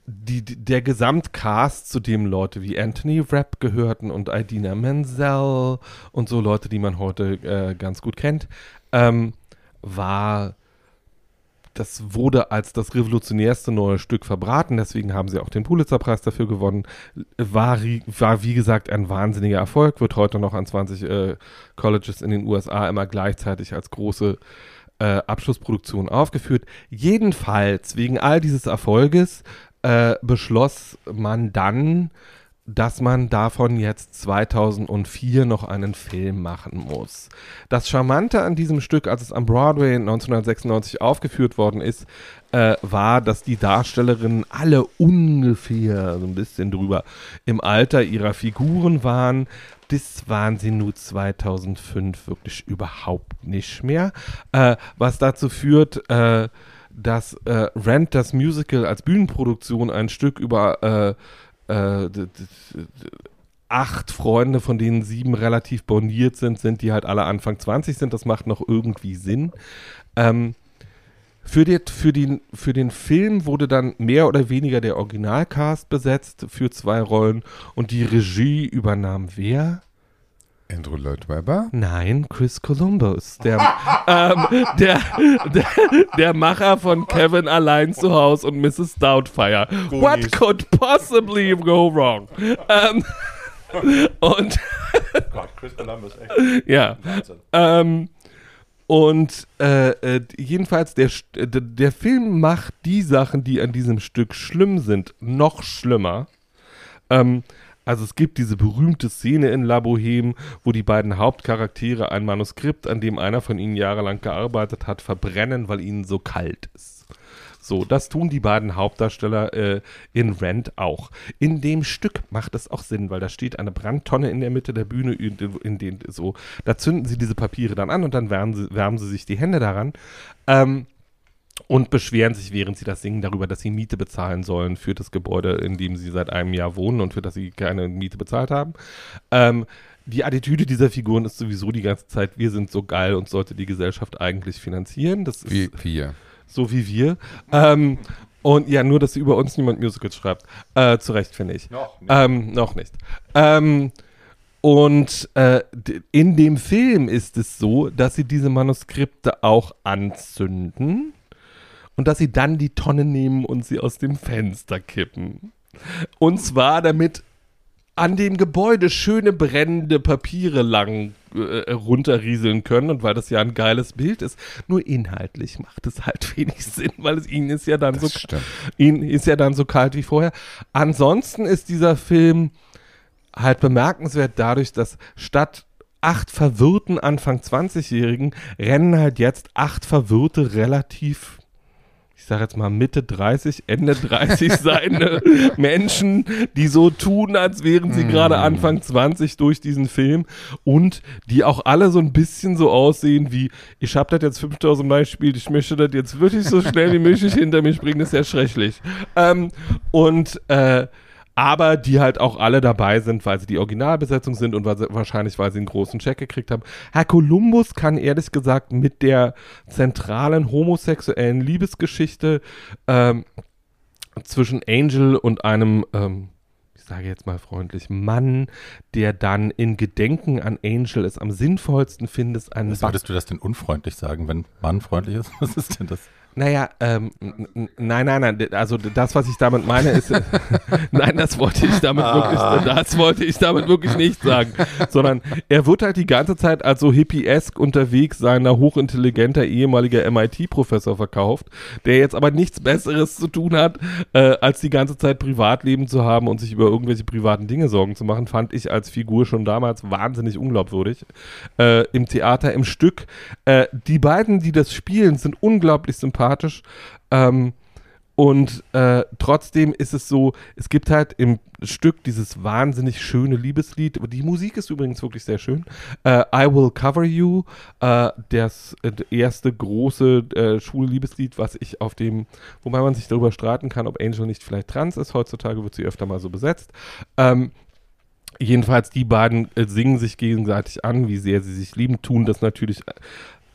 die, der Gesamtcast, zu dem Leute wie Anthony Rapp gehörten und Idina Menzel und so Leute, die man heute äh, ganz gut kennt, ähm, war das wurde als das revolutionärste neue Stück verbraten, deswegen haben sie auch den Pulitzerpreis dafür gewonnen. War, war wie gesagt ein wahnsinniger Erfolg, wird heute noch an 20 äh, Colleges in den USA immer gleichzeitig als große äh, Abschlussproduktion aufgeführt. Jedenfalls, wegen all dieses Erfolges, äh, beschloss man dann, dass man davon jetzt 2004 noch einen Film machen muss. Das Charmante an diesem Stück, als es am Broadway 1996 aufgeführt worden ist, äh, war, dass die Darstellerinnen alle ungefähr so ein bisschen drüber im Alter ihrer Figuren waren. Das waren sie nur 2005 wirklich überhaupt nicht mehr. Äh, was dazu führt, äh, dass äh, Rent das Musical als Bühnenproduktion ein Stück über äh, äh, acht Freunde, von denen sieben relativ borniert sind, sind, die halt alle Anfang 20 sind. Das macht noch irgendwie Sinn. Ähm, für, die, für, den, für den Film wurde dann mehr oder weniger der Originalcast besetzt für zwei Rollen und die Regie übernahm wer? Andrew Lloyd Webber? Nein, Chris Columbus, der, ähm, der, der, der Macher von Kevin allein zu Hause und Mrs. Doubtfire. What could possibly go wrong? Ähm, und Gott, Chris Columbus, echt ja, ähm, und äh, äh, jedenfalls, der, äh, der, der Film macht die Sachen, die an diesem Stück schlimm sind, noch schlimmer. Ähm, also es gibt diese berühmte Szene in La Boheme, wo die beiden Hauptcharaktere ein Manuskript, an dem einer von ihnen jahrelang gearbeitet hat, verbrennen, weil ihnen so kalt ist. So, das tun die beiden Hauptdarsteller äh, in Rent auch. In dem Stück macht es auch Sinn, weil da steht eine Brandtonne in der Mitte der Bühne, in, in den so, da zünden sie diese Papiere dann an und dann wärmen sie, wärmen sie sich die Hände daran. Ähm, und beschweren sich, während sie das singen, darüber, dass sie Miete bezahlen sollen für das Gebäude, in dem sie seit einem Jahr wohnen und für das sie keine Miete bezahlt haben. Ähm, die Attitüde dieser Figuren ist sowieso die ganze Zeit, wir sind so geil und sollte die Gesellschaft eigentlich finanzieren. Das ist Wie wir. so wie wir. Ähm, und ja, nur, dass über uns niemand Musicals schreibt. Äh, zu Recht, finde ich. Noch nicht. Ähm, noch nicht. Ähm, und äh, in dem Film ist es so, dass sie diese Manuskripte auch anzünden und dass sie dann die Tonne nehmen und sie aus dem Fenster kippen. Und zwar damit an dem Gebäude schöne brennende Papiere lang äh, runterrieseln können und weil das ja ein geiles Bild ist. Nur inhaltlich macht es halt [laughs] wenig Sinn, weil es ihnen ist ja dann so Das stimmt. Ihnen ist ja dann so kalt wie vorher. Ansonsten ist dieser Film halt bemerkenswert dadurch, dass statt acht verwirrten Anfang 20-Jährigen rennen halt jetzt acht verwirrte, relativ, ich sage jetzt mal Mitte 30, Ende 30 [laughs] seine Menschen, die so tun, als wären sie gerade Anfang 20 durch diesen Film und die auch alle so ein bisschen so aussehen wie, ich habe das jetzt 5000 Mal gespielt, ich möchte das jetzt wirklich so schnell wie möglich [laughs] hinter mich bringen, das ist ja schrecklich. Ähm, und äh, aber die halt auch alle dabei sind, weil sie die Originalbesetzung sind und weil sie, wahrscheinlich, weil sie einen großen Check gekriegt haben. Herr Columbus kann ehrlich gesagt mit der zentralen homosexuellen Liebesgeschichte ähm, zwischen Angel und einem, ähm, ich sage jetzt mal freundlich, Mann, der dann in Gedenken an Angel es am sinnvollsten findet, einen Was würdest du das denn unfreundlich sagen, wenn Mann freundlich ist? [laughs] Was ist denn das? Naja, ähm, nein, nein, nein, also das, was ich damit meine, ist, [laughs] nein, das wollte ich damit Ah. wirklich, das wollte ich damit wirklich nicht sagen, sondern er wird halt die ganze Zeit als so hippiesk unterwegs seiner hochintelligenter ehemaliger MIT-Professor verkauft, der jetzt aber nichts Besseres zu tun hat, äh, als die ganze Zeit Privatleben zu haben und sich über irgendwelche privaten Dinge Sorgen zu machen, fand ich als Figur schon damals wahnsinnig unglaubwürdig. Äh, Im Theater, im Stück. Äh, die beiden, die das spielen, sind unglaublich sympathisch. Ähm, und äh, trotzdem ist es so, es gibt halt im Stück dieses wahnsinnig schöne Liebeslied. Die Musik ist übrigens wirklich sehr schön. Äh, I Will Cover You, äh, das äh, erste große äh, Schulliebeslied, was ich auf dem, wobei man sich darüber streiten kann, ob Angel nicht vielleicht trans ist. Heutzutage wird sie öfter mal so besetzt. Ähm, Jedenfalls, die beiden äh, singen sich gegenseitig an, wie sehr sie sich lieben, tun das natürlich, äh,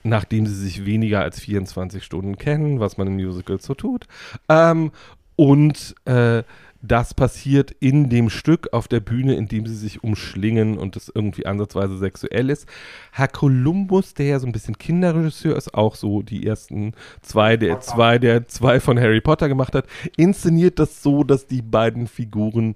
nachdem sie sich weniger als 24 Stunden kennen, was man in Musicals so tut. Ähm, und äh, das passiert in dem Stück auf der Bühne, in dem sie sich umschlingen und es irgendwie ansatzweise sexuell ist. Herr Columbus, der ja so ein bisschen Kinderregisseur ist, auch so die ersten zwei, der zwei, der zwei von Harry Potter gemacht hat, inszeniert das so, dass die beiden Figuren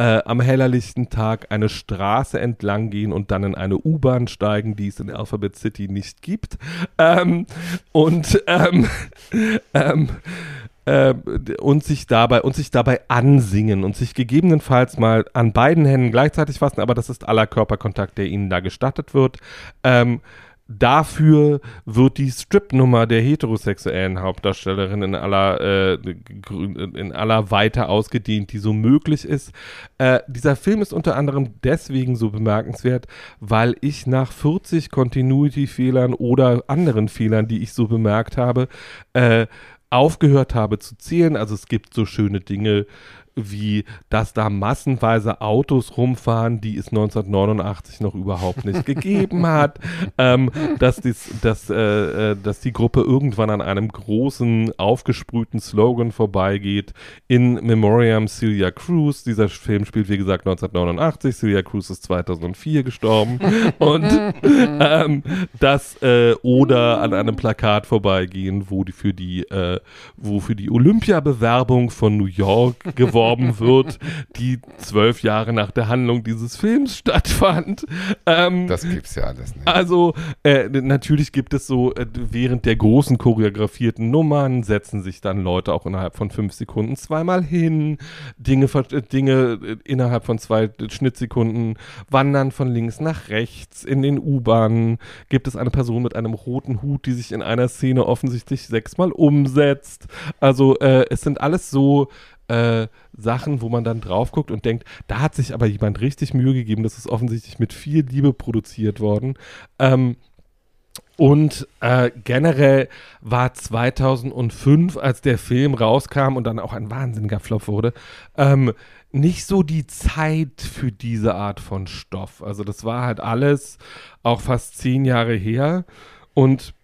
äh, am hellerlichten Tag eine Straße entlang gehen und dann in eine U-Bahn steigen, die es in Alphabet City nicht gibt. Ähm, und ähm, [laughs] ähm, äh, und sich dabei und sich dabei ansingen und sich gegebenenfalls mal an beiden Händen gleichzeitig fassen, aber das ist aller Körperkontakt, der ihnen da gestattet wird. Ähm, Dafür wird die Strip-Nummer der heterosexuellen Hauptdarstellerin in aller, äh, in aller Weite ausgedehnt, die so möglich ist. Äh, dieser Film ist unter anderem deswegen so bemerkenswert, weil ich nach 40 Continuity-Fehlern oder anderen Fehlern, die ich so bemerkt habe, äh, aufgehört habe zu zählen. Also es gibt so schöne Dinge wie, dass da massenweise Autos rumfahren, die es 1989 noch überhaupt nicht gegeben hat, [laughs] ähm, dass, dies, dass, äh, äh, dass die Gruppe irgendwann an einem großen, aufgesprühten Slogan vorbeigeht, in Memoriam Celia Cruz. Dieser Film spielt, wie gesagt, 1989. Celia Cruz ist 2004 gestorben. [laughs] Und ähm, das äh, oder an einem Plakat vorbeigehen, wo die für die, äh, wo für die Olympiabewerbung von New York geworben [laughs] wird, die zwölf Jahre nach der Handlung dieses Films stattfand. Ähm, Das gibt's ja alles nicht. also, äh, natürlich gibt es so, äh, während der großen choreografierten Nummern setzen sich dann Leute auch innerhalb von fünf Sekunden zweimal hin. Dinge, äh, Dinge äh, innerhalb von zwei äh, Schnittsekunden wandern von links nach rechts. In den U-Bahnen gibt es eine Person mit einem roten Hut, die sich in einer Szene offensichtlich sechsmal umsetzt. Also, äh, es sind alles so äh, Sachen, wo man dann drauf guckt und denkt, da hat sich aber jemand richtig Mühe gegeben. Das ist offensichtlich mit viel Liebe produziert worden. Ähm, und äh, generell war 2005, als der Film rauskam und dann auch ein wahnsinniger Flop wurde, ähm, nicht so die Zeit für diese Art von Stoff. Also das war halt alles auch fast zehn Jahre her und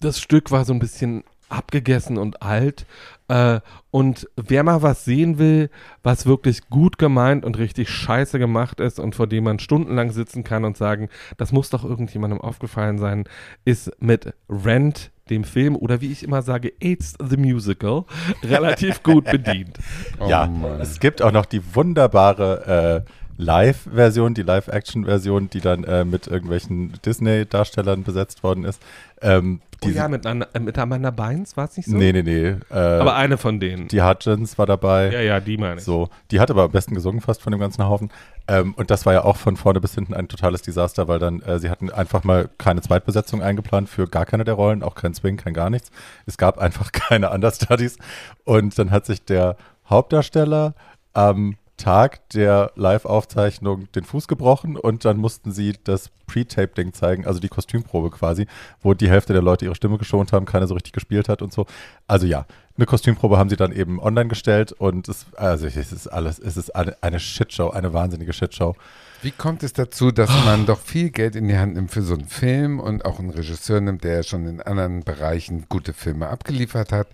das Stück war so ein bisschen abgegessen und alt. Äh, und wer mal was sehen will, was wirklich gut gemeint und richtig scheiße gemacht ist und vor dem man stundenlang sitzen kann und sagen, das muss doch irgendjemandem aufgefallen sein, ist mit Rent, dem Film, oder wie ich immer sage, AIDS the Musical, [laughs] relativ gut bedient. [laughs] Oh ja, Mann. es gibt auch noch die wunderbare Live-Version, die Live-Action-Version, die dann äh, mit irgendwelchen Disney-Darstellern besetzt worden ist. Ähm, Oh die, ja, mit, Anna- äh, mit Amanda Bynes war es nicht so? nee, nee, nee. Äh, Aber eine von denen. die Hutchins war dabei. ja, ja, die meine ich. So, die hat aber am besten gesungen fast von dem ganzen Haufen. Ähm, und das war ja auch von vorne bis hinten ein totales Desaster, weil dann, äh, sie hatten einfach mal keine Zweitbesetzung eingeplant für gar keine der Rollen, auch kein Swing, kein gar nichts. Es gab einfach [laughs] keine Understudies. Und dann hat sich der Hauptdarsteller am Tag der Live-Aufzeichnung den Fuß gebrochen und dann mussten sie das Pre-Tape-Ding zeigen, also die Kostümprobe quasi, wo die Hälfte der Leute ihre Stimme geschont haben, keiner so richtig gespielt hat und so. Also ja, eine Kostümprobe haben sie dann eben online gestellt und es, also es ist alles, es ist eine, eine Shitshow, eine wahnsinnige Shitshow. Wie kommt es dazu, dass man doch viel Geld in die Hand nimmt für so einen Film und auch einen Regisseur nimmt, der schon in anderen Bereichen gute Filme abgeliefert hat?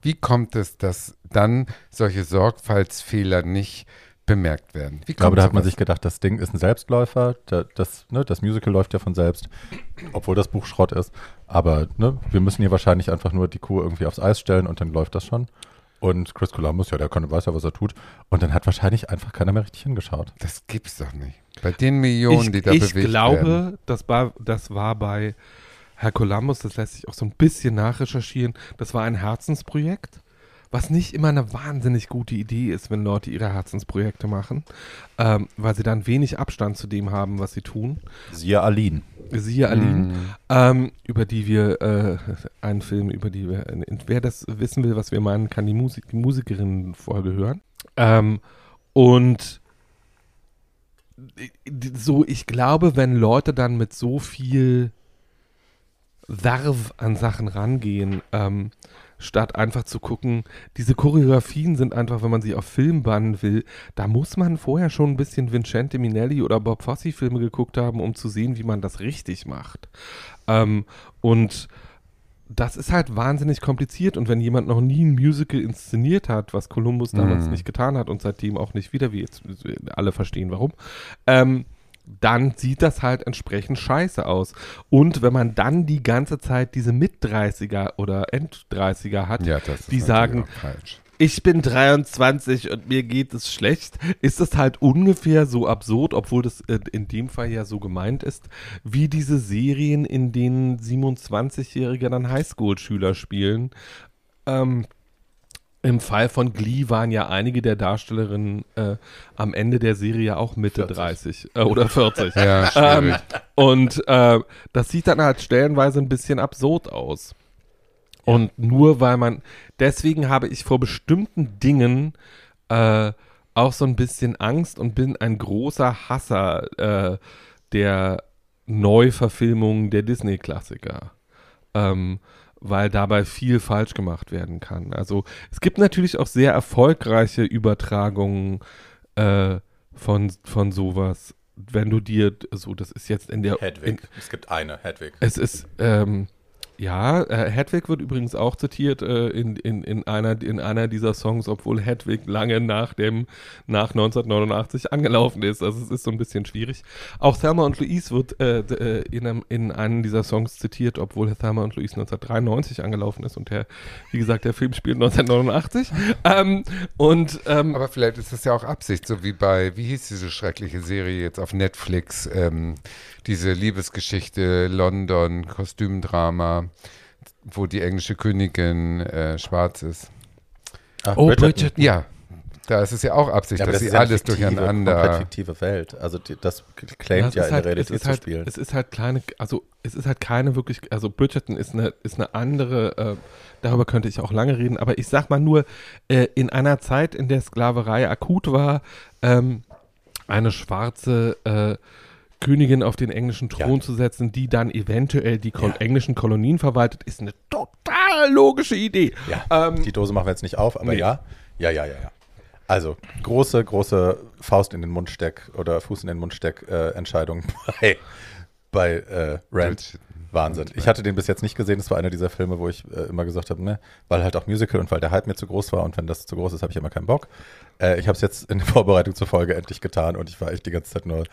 Wie kommt es, dass dann solche Sorgfaltsfehler nicht bemerkt werden? Wie Ich glaube, da hat man sich gedacht, das Ding ist ein Selbstläufer, da, das, ne, das Musical läuft ja von selbst, obwohl das Buch Schrott ist. Aber ne, wir müssen hier wahrscheinlich einfach nur die Kuh irgendwie aufs Eis stellen und dann läuft das schon. Und Chris Columbus, ja, der kann, weiß ja, was er tut. Und dann hat wahrscheinlich einfach keiner mehr richtig hingeschaut. Das gibt's doch nicht. Bei den Millionen, ich, die da ich bewegt glaube, werden. das war, das war bei Herr Columbus, das lässt sich auch so ein bisschen nachrecherchieren, das war ein Herzensprojekt, was nicht immer eine wahnsinnig gute Idee ist, wenn Leute ihre Herzensprojekte machen, ähm, weil sie dann wenig Abstand zu dem haben, was sie tun. Siehe Aline. Siehe Aline, Mhm. ähm, über die wir, äh, einen Film, über die wir, äh, wer das wissen will, was wir meinen, kann die, Musik, die Musikerinnen-Folge hören. Ähm, und so, ich glaube, wenn Leute dann mit so viel Werf an Sachen rangehen, ähm, statt einfach zu gucken, diese Choreografien sind einfach, wenn man sie auf Film bannen will, da muss man vorher schon ein bisschen Vincente Minelli oder Bob Fosse Filme geguckt haben, um zu sehen, wie man das richtig macht. Ähm, und das ist halt wahnsinnig kompliziert und wenn jemand noch nie ein Musical inszeniert hat, was Columbus damals Mhm. nicht getan hat und seitdem auch nicht wieder, wie jetzt alle verstehen warum, ähm, dann sieht das halt entsprechend scheiße aus. Und wenn man dann die ganze Zeit diese Mit-30er oder End-30er hat, Ja, die sagen, ich bin 23 und mir geht es schlecht, ist das halt ungefähr so absurd, obwohl das in dem Fall ja so gemeint ist, wie diese Serien, in denen 27-Jährige dann Highschool-Schüler spielen. Ähm, Im Fall von Glee waren ja einige der Darstellerinnen äh, am Ende der Serie auch Mitte 40. 30 äh, oder 40. [laughs] Ja. Ähm, und äh, das sieht dann halt stellenweise ein bisschen absurd aus. Und nur weil man, deswegen habe ich vor bestimmten Dingen äh, auch so ein bisschen Angst und bin ein großer Hasser äh, der Neuverfilmungen der Disney-Klassiker. Ähm, weil dabei viel falsch gemacht werden kann. Also es gibt natürlich auch sehr erfolgreiche Übertragungen äh, von, von sowas. Wenn du dir, so das ist jetzt in der in, Hedwig. es gibt eine, Hedwig. es ist, ähm, ja, äh, Hedwig wird übrigens auch zitiert äh, in, in, in, einer, in einer dieser Songs, obwohl Hedwig lange nach dem, nach 1989 angelaufen ist. Also es ist so ein bisschen schwierig. Auch Thelma und Louise wird äh, äh, in, einem, in einem dieser Songs zitiert, obwohl Thelma und Louise 1993 angelaufen ist und der, wie gesagt, der Film spielt 1989. ähm, und ähm, Aber vielleicht ist das ja auch Absicht, so wie bei, wie hieß diese schreckliche Serie jetzt auf Netflix, ähm, diese Liebesgeschichte London, Kostümdrama, wo die englische Königin äh, schwarz ist. Ach, Oh, Bridgerton. Ja, da ist es ja auch Absicht, Ja, dass das sie ist ja eine alles fiktive, komplett durcheinander. fiktive Welt. Also die, das Ja, claimt ja, ist in halt- der es Realität ist zu halt, spielen. Es ist halt kleine, also es ist halt keine wirklich, also Bridgerton ist eine, ist eine andere, äh, darüber könnte ich auch lange reden, aber ich sag mal nur, äh, in einer Zeit, in der Sklaverei akut war, ähm, eine schwarze äh, Königin auf den englischen Thron Ja. zu setzen, die dann eventuell die Kol Ja. englischen Kolonien verwaltet, ist eine total logische Idee. Ja, Ähm, die Dose machen wir jetzt nicht auf, aber nee. ja. Ja, ja, ja, ja. Also, große, große Faust in den Mund steck oder Fuß in den Mund steck äh, Entscheidung [laughs] bei, bei äh, Rand. Wahnsinn. Ich hatte den bis jetzt nicht gesehen. Das war einer dieser Filme, wo ich äh, immer gesagt habe, ne, weil halt auch Musical und weil der Hype mir zu groß war und wenn das zu groß ist, habe ich immer keinen Bock. Äh, ich habe es jetzt in der [laughs] Vorbereitung zur Folge endlich getan und ich war echt die ganze Zeit nur,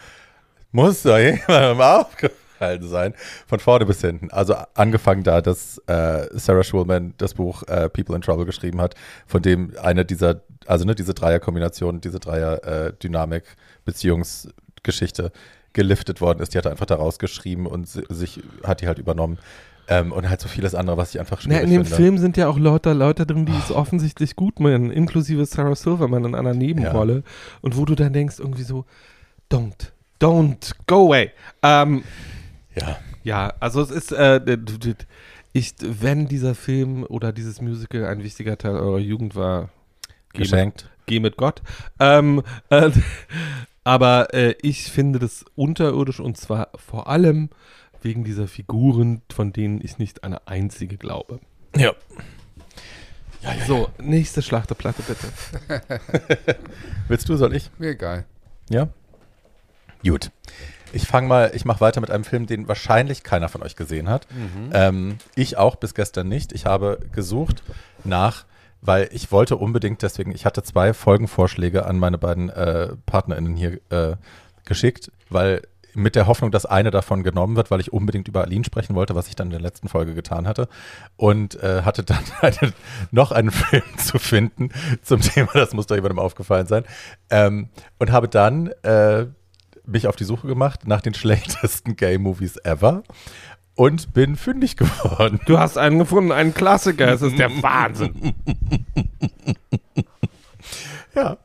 muss doch jemand mal [laughs] auf. durchgefallen sein, von vorne bis hinten. Also angefangen da, dass äh, Sarah Schulman das Buch äh, People in Trouble geschrieben hat, von dem eine dieser, also ne, diese Dreierkombination, diese Dreier-Dynamik-Beziehungsgeschichte geliftet worden ist. Die hat er einfach da rausgeschrieben und si- sich hat die halt übernommen. Ähm, und halt so vieles andere, was ich einfach Na, schwierig in dem finde. Film sind ja auch lauter Leute drin, die es offensichtlich gut meinen, inklusive Sarah Silverman in einer Nebenrolle. Und wo du dann denkst, irgendwie so, don't, don't, go away. Ähm, Ja. ja, also es ist, äh, ich, wenn dieser Film oder dieses Musical ein wichtiger Teil eurer Jugend war, geh mit, Geschenkt. geh mit Gott. Ähm, äh, [laughs] aber äh, ich finde das unterirdisch und zwar vor allem wegen dieser Figuren, von denen ich nicht eine einzige glaube. Ja. So, nächste Schlachterplatte bitte. [laughs] Willst du, soll ich? Mir egal. Ja? Gut. Ich fange mal, ich mache weiter mit einem Film, den wahrscheinlich keiner von euch gesehen hat. Ähm, ich auch bis gestern nicht. Ich habe gesucht nach, weil ich wollte unbedingt, deswegen, ich hatte zwei Folgenvorschläge an meine beiden äh, PartnerInnen hier äh, geschickt, weil mit der Hoffnung, dass eine davon genommen wird, weil ich unbedingt über Aline sprechen wollte, was ich dann in der letzten Folge getan hatte. Und äh, hatte dann [laughs] eine, noch einen Film zu finden zum Thema, das muss doch jemandem aufgefallen sein. Ähm, und habe dann äh, mich auf die Suche gemacht nach den schlechtesten Gay-Movies ever und bin fündig geworden. Du hast einen gefunden, einen Klassiker. Es ist der Wahnsinn. [laughs] Ja.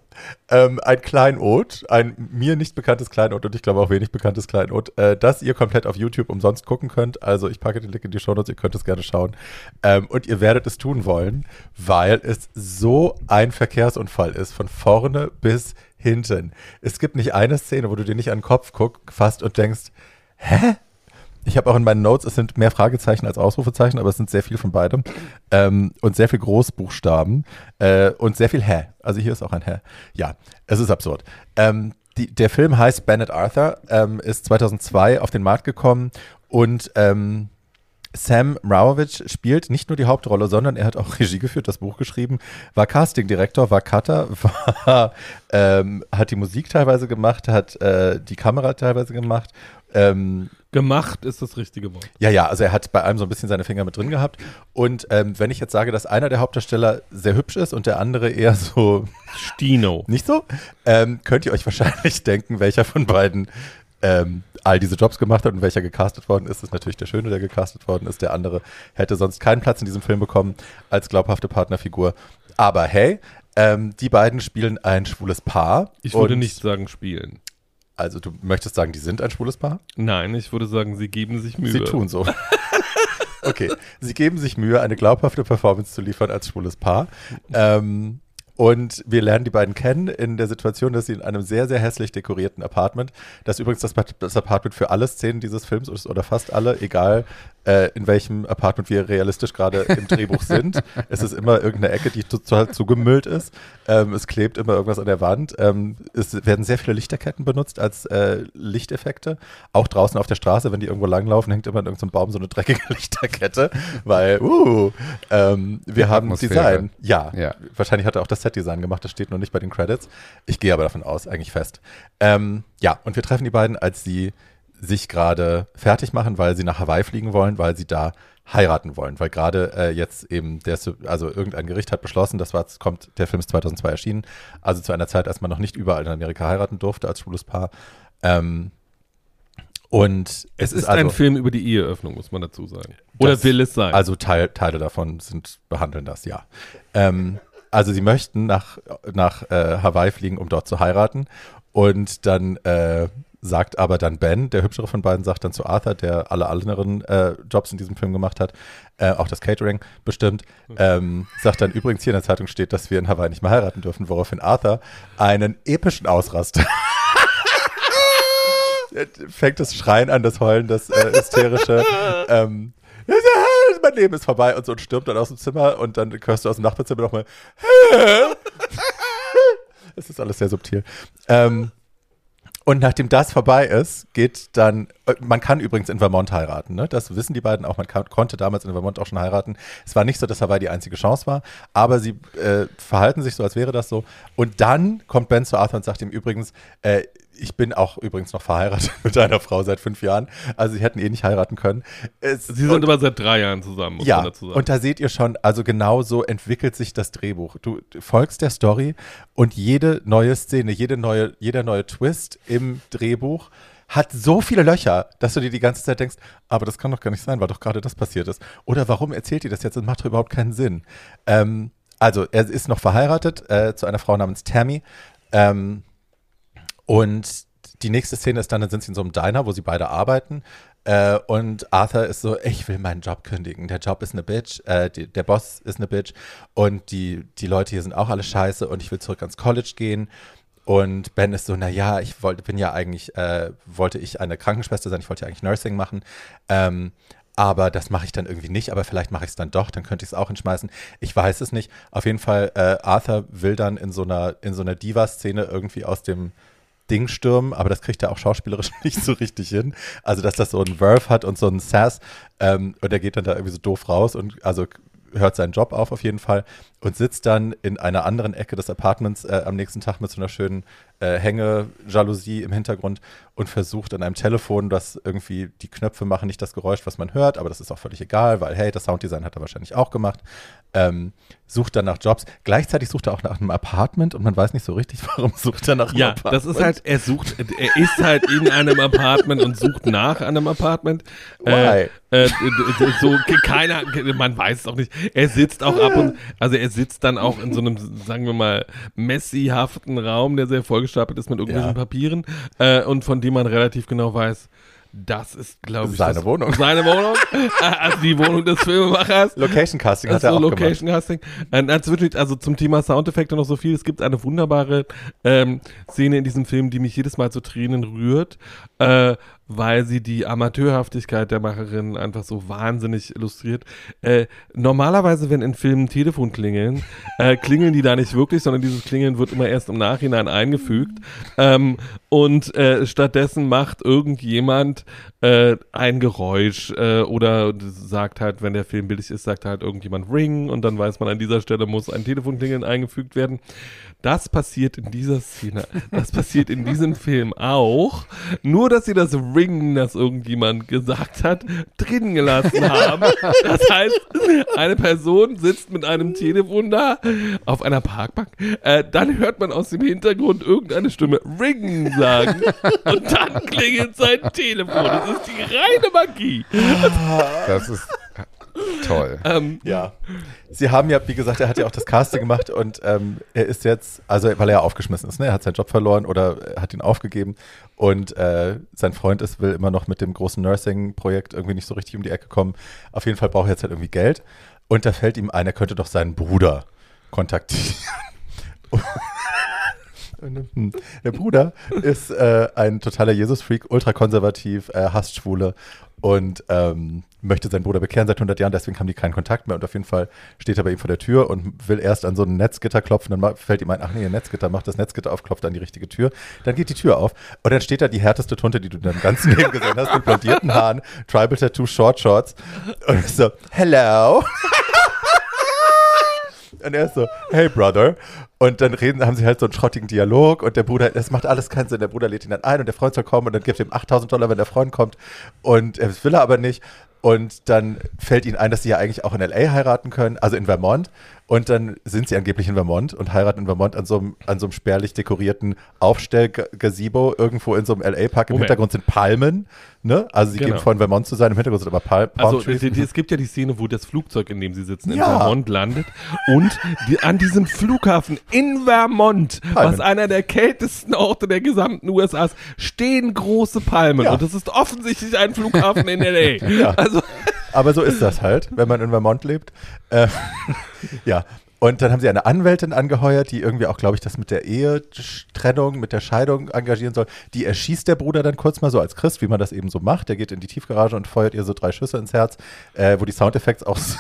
Ähm, ein Kleinod, ein mir nicht bekanntes Kleinod und ich glaube auch wenig bekanntes Kleinod, äh, das ihr komplett auf YouTube umsonst gucken könnt. Also ich packe den Link in die Show Notes, ihr könnt es gerne schauen. Ähm, und ihr werdet es tun wollen, weil es so ein Verkehrsunfall ist, von vorne bis hinten. Es gibt nicht eine Szene, wo du dir nicht an den Kopf guckst, fasst und denkst, hä? Ich habe auch in meinen Notes, es sind mehr Fragezeichen als Ausrufezeichen, aber es sind sehr viel von beidem. Ähm, und sehr viel Großbuchstaben äh, und sehr viel Hä. Also hier ist auch ein Hä. Ja, es ist absurd. Ähm, die, der Film heißt Bennett Arthur, ähm, ist 2002 auf den Markt gekommen und ähm, Sam Mrawowicz spielt nicht nur die Hauptrolle, sondern er hat auch [laughs] Regie geführt, das Buch geschrieben, war Castingdirektor, war Cutter, [laughs] war, ähm, hat die Musik teilweise gemacht, hat äh, die Kamera teilweise gemacht. Ähm, Gemacht ist das richtige Wort. ja, ja, also er hat bei allem so ein bisschen seine Finger mit drin gehabt. Und ähm, wenn ich jetzt sage, dass einer der Hauptdarsteller sehr hübsch ist und der andere eher so Stino. [laughs] nicht so, ähm, könnt ihr euch wahrscheinlich [laughs] denken, welcher von beiden ähm, all diese Jobs gemacht hat und welcher gecastet worden ist. Das ist natürlich der Schöne, der gecastet worden ist. Der andere hätte sonst keinen Platz in diesem Film bekommen als glaubhafte Partnerfigur. Aber hey, ähm, die beiden spielen ein schwules Paar. Ich würde nicht sagen spielen. Also du möchtest sagen, die sind ein schwules Paar? Nein, ich würde sagen, sie geben sich Mühe. Sie tun so. [laughs] okay, sie geben sich Mühe, eine glaubhafte Performance zu liefern als schwules Paar. Ähm, und wir lernen die beiden kennen in der Situation, dass sie in einem sehr, sehr hässlich dekorierten Apartment, das übrigens das, das Apartment für alle Szenen dieses Films ist oder fast alle, egal äh, in welchem Apartment wir realistisch gerade im Drehbuch sind. Es ist immer irgendeine Ecke, die total zugemüllt ist. Ähm, es klebt immer irgendwas an der Wand. Ähm, es werden sehr viele Lichterketten benutzt als äh, Lichteffekte. Auch draußen auf der Straße, wenn die irgendwo langlaufen, hängt immer in irgendeinem Baum so eine dreckige [laughs] Lichterkette, weil, uh, ähm, wir haben Atmosphäre. Design. Ja, Ja. wahrscheinlich hat er auch das Set-Design gemacht, das steht noch nicht bei den Credits. Ich gehe aber davon aus, eigentlich fest. Ähm, ja, und wir treffen die beiden, als sie sich gerade fertig machen, weil sie nach Hawaii fliegen wollen, weil sie da heiraten wollen, weil gerade äh, jetzt eben der, also irgendein Gericht hat beschlossen, das war, kommt, der Film ist 2002 erschienen, also zu einer Zeit, als man noch nicht überall in Amerika heiraten durfte als schwules Paar. Ähm, und es, Es ist also, ein Film über die Eheöffnung, muss man dazu sagen. Oder Das- will es sein? Also Teil, Teile davon sind behandeln das, ja. Ähm, also sie möchten nach, nach äh, Hawaii fliegen, um dort zu heiraten. Und dann äh, sagt aber dann Ben, der hübschere von beiden, sagt dann zu Arthur, der alle anderen äh, Jobs in diesem Film gemacht hat, äh, auch das Catering bestimmt, ähm, sagt dann übrigens hier in der Zeitung steht, dass wir in Hawaii nicht mehr heiraten dürfen, woraufhin Arthur einen epischen Ausraster [laughs] fängt das Schreien an, das Heulen, das äh, hysterische. ähm, mein Leben ist vorbei und so und stürmt dann aus dem Zimmer und dann hörst du aus dem Nachbarzimmer nochmal. [laughs] Es ist alles sehr subtil. Ähm, und nachdem das vorbei ist, geht dann, äh, man kann übrigens in Vermont heiraten, ne? das wissen die beiden auch, man kann, konnte damals in Vermont auch schon heiraten. Es war nicht so, dass Hawaii die einzige Chance war, aber sie äh, verhalten sich so, als wäre das so. Und dann kommt Ben zu Arthur und sagt ihm übrigens, äh, ich bin auch übrigens noch verheiratet [laughs] mit einer Frau seit fünf Jahren. Also sie hätten eh nicht heiraten können. Es, Sie sind aber seit drei Jahren zusammen, muss ja, man dazu sagen. und da seht ihr schon, also genau so entwickelt sich das Drehbuch. Du folgst der Story und jede neue Szene, jede neue, jeder neue Twist im Drehbuch hat so viele Löcher, dass du dir die ganze Zeit denkst, aber das kann doch gar nicht sein, weil doch gerade das passiert ist. Oder warum erzählt ihr das jetzt? Das macht doch überhaupt keinen Sinn. Ähm, also, er ist noch verheiratet äh, zu einer Frau namens Tammy. Ähm, und die nächste Szene ist dann, dann sind sie in so einem Diner, wo sie beide arbeiten. Äh, und Arthur ist so, ich will meinen Job kündigen. Der Job ist eine Bitch, äh, die, der Boss ist eine Bitch und die, die Leute hier sind auch alle scheiße und ich will zurück ans College gehen. Und Ben ist so, na ja, ich wollte, bin ja eigentlich, äh, wollte ich eine Krankenschwester sein, ich wollte ja eigentlich Nursing machen. Ähm, aber das mache ich dann irgendwie nicht, aber vielleicht mache ich es dann doch, dann könnte ich es auch hinschmeißen. Ich weiß es nicht. Auf jeden Fall, äh, Arthur will dann in so einer, in so einer Diva-Szene irgendwie aus dem Ding stürmen, aber das kriegt er auch schauspielerisch [laughs] nicht so richtig hin. Also, dass das so ein Verve hat und so ein Sass ähm, und er geht dann da irgendwie so doof raus und also hört seinen Job auf auf jeden Fall und sitzt dann in einer anderen Ecke des Apartments äh, am nächsten Tag mit so einer schönen äh, Hänge-Jalousie im Hintergrund und versucht an einem Telefon, das irgendwie die Knöpfe machen nicht das Geräusch, was man hört, aber das ist auch völlig egal, weil hey, das Sounddesign hat er wahrscheinlich auch gemacht. Ähm, sucht dann nach Jobs. Gleichzeitig sucht er auch nach einem Apartment und man weiß nicht so richtig, [laughs] warum sucht er nach einem ja, Apartment. das ist halt, er sucht, er ist halt in einem Apartment und sucht nach einem Apartment. Äh, Why? äh, so, keiner, man weiß es auch nicht. Er sitzt auch ab und, also er sitzt dann auch in so einem, sagen wir mal, messihaften Raum, der sehr vollgestapelt ist mit irgendwelchen Ja. Papieren äh, und von dem man relativ genau weiß, das ist, glaube ich, Seine das, Wohnung. Seine Wohnung, äh, [laughs] also die Wohnung des Filmemachers. Location Casting hat Also er auch Location Casting. Äh, das wirklich, also zum Thema Soundeffekte noch so viel. Es gibt eine wunderbare ähm, Szene in diesem Film, die mich jedes Mal zu Tränen rührt, äh, weil sie die Amateurhaftigkeit der Macherin einfach so wahnsinnig illustriert. Äh, normalerweise, wenn in Filmen Telefon klingeln, [laughs] äh, klingeln die da nicht wirklich, sondern dieses Klingeln wird immer erst im Nachhinein eingefügt. Ähm, und äh, stattdessen macht irgendjemand äh, ein Geräusch äh, oder sagt halt, wenn der Film billig ist, sagt halt irgendjemand Ring und dann weiß man, an dieser Stelle muss ein Telefonklingeln eingefügt werden. Das passiert in dieser Szene. Das passiert in diesem Film auch. Nur, dass sie das Ring, das irgendjemand gesagt hat, drin gelassen haben. Das heißt, eine Person sitzt mit einem Telefon da auf einer Parkbank. Äh, dann hört man aus dem Hintergrund irgendeine Stimme Ring sagen. Und dann klingelt sein Telefon. Das ist die reine Magie. Das ist toll. Ähm, Ja. Sie haben ja, wie gesagt, er hat ja auch das Casting gemacht und ähm, er ist jetzt, also weil er ja aufgeschmissen ist, ne? Er hat seinen Job verloren oder er hat ihn aufgegeben und äh, sein Freund ist, will immer noch mit dem großen Nursing-Projekt irgendwie nicht so richtig um die Ecke kommen. Auf jeden Fall braucht er jetzt halt irgendwie Geld und da fällt ihm ein, er könnte doch seinen Bruder kontaktieren. Hm, Der Bruder ist äh, ein totaler Jesus-Freak, ultrakonservativ, äh, hasst Schwule und ähm, möchte seinen Bruder bekehren seit 100 Jahren, deswegen haben die keinen Kontakt mehr und auf jeden Fall steht er bei ihm vor der Tür und will erst an so ein Netzgitter klopfen, dann fällt ihm ein, ach nee, ein Netzgitter, macht das Netzgitter auf, klopft an die richtige Tür, dann geht die Tür auf und dann steht da die härteste Tunte, die du in deinem ganzen Leben gesehen hast, mit blondierten Haaren, Tribal Tattoo, Short Shorts und ich so, hello. [laughs] Und er ist so, hey Brother. Und dann reden, haben sie halt so einen schrottigen Dialog und der Bruder, das macht alles keinen Sinn. Der Bruder lädt ihn dann ein und der Freund soll kommen und dann gibt ihm 8000 Dollar, wenn der Freund kommt. Und er will er aber nicht. Und dann fällt ihnen ein, dass sie ja eigentlich auch in L.A. heiraten können, also in Vermont. Und dann sind sie angeblich in Vermont und heiraten in Vermont an so einem, an so einem spärlich dekorierten Aufstellgazebo irgendwo in so einem L.A.-Park. Im Moment. Hintergrund sind Palmen, ne? Also sie Genau. geben vor, in Vermont zu sein, im Hintergrund sind aber Pal Palm Also die, die, es gibt ja die Szene, wo das Flugzeug, in dem sie sitzen, in Ja. Vermont landet und die, an diesem Flughafen in Vermont, Palmen. was einer der kältesten Orte der gesamten USA ist, stehen große Palmen Ja. und es ist offensichtlich ein Flughafen in L.A. [laughs] Ja. Also Aber so ist das halt, wenn man in Vermont lebt. Äh, [laughs] ja. Und dann haben sie eine Anwältin angeheuert, die irgendwie auch, glaube ich, das mit der Ehetrennung, mit der Scheidung engagieren soll. Die erschießt der Bruder dann kurz mal so als Christ, wie man das eben so macht. Der geht in die Tiefgarage und feuert ihr so drei Schüsse ins Herz, äh, wo die Soundeffekte aus,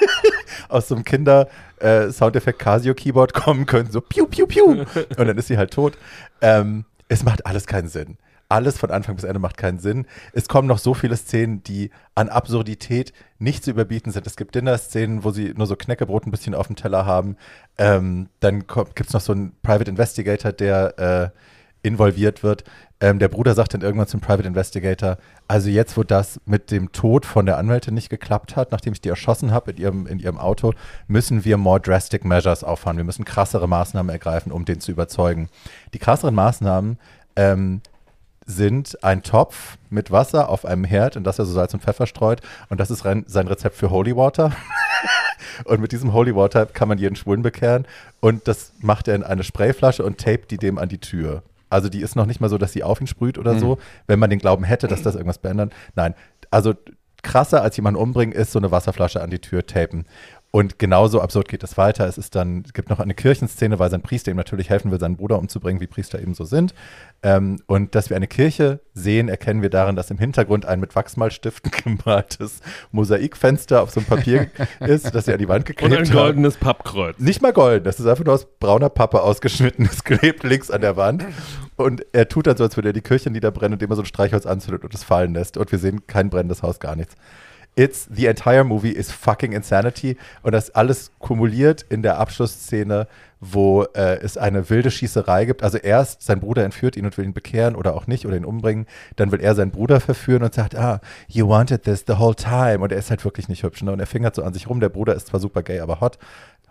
[laughs] aus so einem Kinder-Soundeffekt Casio-Keyboard kommen können. So piu, piu, piu. Und dann ist sie halt tot. Ähm, es macht alles keinen Sinn. Alles von Anfang bis Ende macht keinen Sinn. Es kommen noch so viele Szenen, die an Absurdität nicht zu überbieten sind. Es gibt Dinner-Szenen, wo sie nur so Knäckebrot ein bisschen auf dem Teller haben. Ähm, dann gibt es noch so einen Private Investigator, der äh, involviert wird. Ähm, der Bruder sagt dann irgendwann zum Private Investigator, also jetzt, wo das mit dem Tod von der Anwältin nicht geklappt hat, nachdem ich die erschossen habe in ihrem, in ihrem Auto, müssen wir more drastic measures auffahren. Wir müssen krassere Maßnahmen ergreifen, um den zu überzeugen. Die krasseren Maßnahmen ähm, sind ein Topf mit Wasser auf einem Herd, in das er so Salz und Pfeffer streut. Und das ist rein, sein Rezept für Holy Water. [laughs] und mit diesem Holy Water kann man jeden Schwulen bekehren. Und das macht er in eine Sprayflasche und tapet die dem an die Tür. Also die ist noch nicht mal so, dass sie auf ihn sprüht oder Mhm. so, wenn man den Glauben hätte, dass das irgendwas beändert. Nein, also krasser als jemanden umbringen ist so eine Wasserflasche an die Tür tapen. Und genauso absurd geht es weiter. Es ist dann, es gibt noch eine Kirchenszene, weil sein Priester ihm natürlich helfen will, seinen Bruder umzubringen, wie Priester eben so sind. Ähm, und dass wir eine Kirche sehen, erkennen wir darin, dass im Hintergrund ein mit Wachsmalstiften [laughs] gemaltes Mosaikfenster auf so einem Papier [laughs] ist, das sie an die Wand Und geklebt ein haben. goldenes Pappkreuz. Nicht mal golden, das ist einfach nur aus brauner Pappe ausgeschnitten, es [laughs] klebt links an der Wand. Und er tut dann so, als würde er die Kirche niederbrennen, indem er so ein Streichholz anzündet und es fallen lässt. Und wir sehen kein brennendes Haus, gar nichts. It's, the entire movie is fucking insanity. Und das alles kumuliert in der Abschlussszene, wo äh, es eine wilde Schießerei gibt. Also erst sein Bruder entführt ihn und will ihn bekehren oder auch nicht oder ihn umbringen. Dann will er seinen Bruder verführen und sagt, ah, you wanted this the whole time. Und er ist halt wirklich nicht hübsch. Ne? Und er fingert so an sich rum. Der Bruder ist zwar super gay, aber hot,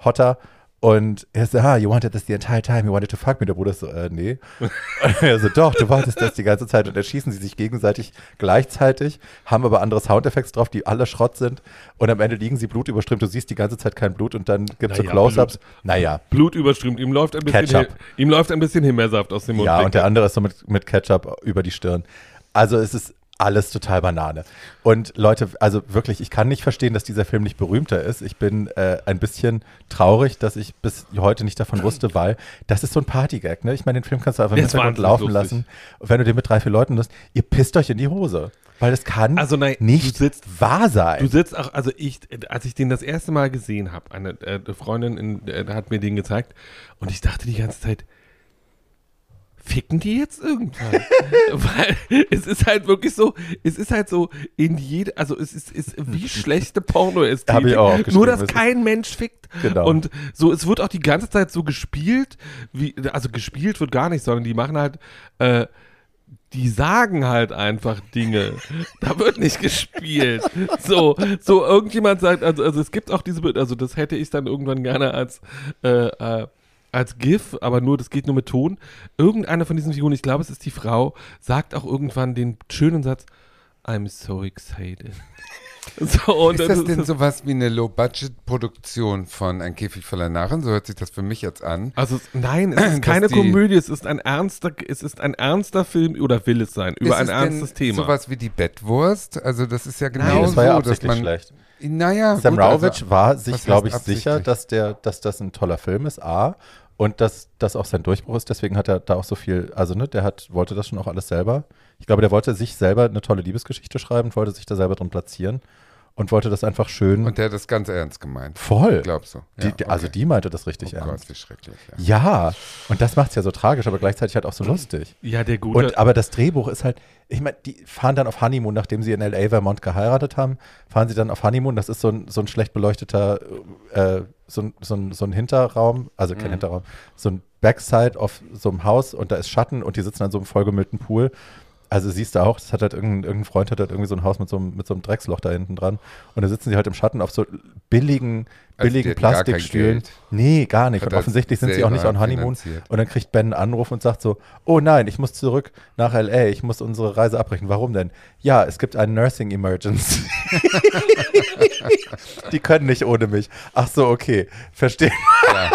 hotter. Und er so, ah, you wanted this the entire time, you wanted to fuck me. Der Bruder so, äh, nee. Und er so, doch, du wolltest das die ganze Zeit. Und dann schießen sie sich gegenseitig gleichzeitig, haben aber andere Soundeffekte drauf, die alle Schrott sind. Und am Ende liegen sie blutüberströmt. Du siehst die ganze Zeit kein Blut und dann gibt es so Naja, Close-Ups. Naja, Blut überströmt. Ihm läuft ein bisschen, Ketchup. Ihm läuft ein bisschen Himbeersaft aus dem Mund. ja, und der andere ist so mit, mit Ketchup über die Stirn. Also es ist alles total Banane. Und Leute, also wirklich, ich kann nicht verstehen, dass dieser Film nicht berühmter ist. Ich bin äh, ein bisschen traurig, dass ich bis heute nicht davon wusste, weil das ist so ein Partygag, ne? Ich meine, den Film kannst du einfach im Hintergrund laufen lustig. lassen. Und wenn du den mit drei, vier Leuten nutzt, ihr pisst euch in die Hose. Weil das kann Also nein, nicht du sitzt- wahr sein. Du sitzt auch, also ich, als ich den das erste Mal gesehen habe, eine, äh, eine Freundin in, äh, hat mir den gezeigt und ich dachte die ganze Zeit, ficken die jetzt irgendwann? [laughs] Weil es ist halt wirklich so, es ist halt so in jede, also es ist, ist wie schlechte porno ist. Hab ich auch. Nur, dass kein Mensch fickt. Genau. Und so, es wird auch die ganze Zeit so gespielt, wie, also gespielt wird gar nicht, sondern die machen halt, äh, die sagen halt einfach Dinge. [laughs] Da wird nicht gespielt. So, so irgendjemand sagt, also, also es gibt auch diese, also das hätte ich dann irgendwann gerne als, äh, äh, als GIF, aber nur, das geht nur mit Ton. Irgendeine von diesen Figuren, ich glaube, es ist die Frau, sagt auch irgendwann den schönen Satz, I'm so excited. So, und ist das denn ist- sowas wie eine Low-Budget-Produktion von Ein Käfig voller Narren? So hört sich das für mich jetzt an. Also nein, es ist keine die- Komödie, es ist ein ernster, es ist ein ernster Film oder will es sein über ist ein es ernstes denn Thema. sowas wie die Bettwurst? Also das ist ja genau nee, das war ja so, dass man... schlecht. Naja, Sam gut, also- war sich, was glaube ich, sicher, dass, der, dass das ein toller Film ist, A. Und dass das auch sein Durchbruch ist. Deswegen hat er da auch so viel, also ne, der hat, wollte das schon auch alles selber. Ich glaube, der wollte sich selber eine tolle Liebesgeschichte schreiben, wollte sich da selber drin platzieren und wollte das einfach schön Und der hat das ganz ernst gemeint. voll. Glaubst du? Die, die, Also die meinte das richtig oh ernst. Gott, wie schrecklich. Ja. Ja, und das macht es ja so tragisch, aber gleichzeitig halt auch so lustig. ja, der gute. Und aber das Drehbuch ist halt, ich meine, die fahren dann auf Honeymoon, nachdem sie in LA Vermont geheiratet haben, fahren sie dann auf Honeymoon. Das ist so ein, so ein schlecht beleuchteter, äh, so, ein, so, ein, so ein Hinterraum, also kein Hinterraum, so ein Backside auf so einem Haus und da ist Schatten und die sitzen an so einem vollgemüllten Pool. Also siehst du auch, das hat halt irgendein, irgendein Freund hat halt irgendwie so ein Haus mit so, einem, mit so einem Drecksloch da hinten dran. Und da sitzen sie halt im Schatten auf so billigen, Also billigen kein Plastikstühlen. Nee, gar nicht. Hat Und offensichtlich sind sie auch nicht on Honeymoon. finanziert. Und dann kriegt Ben einen Anruf und sagt so, oh nein, ich muss zurück nach L.A., ich muss unsere Reise abbrechen. Warum denn? Ja, es gibt einen Nursing Emergency. [laughs] Die können nicht ohne mich. Ach so, okay. Verstehe. Ja.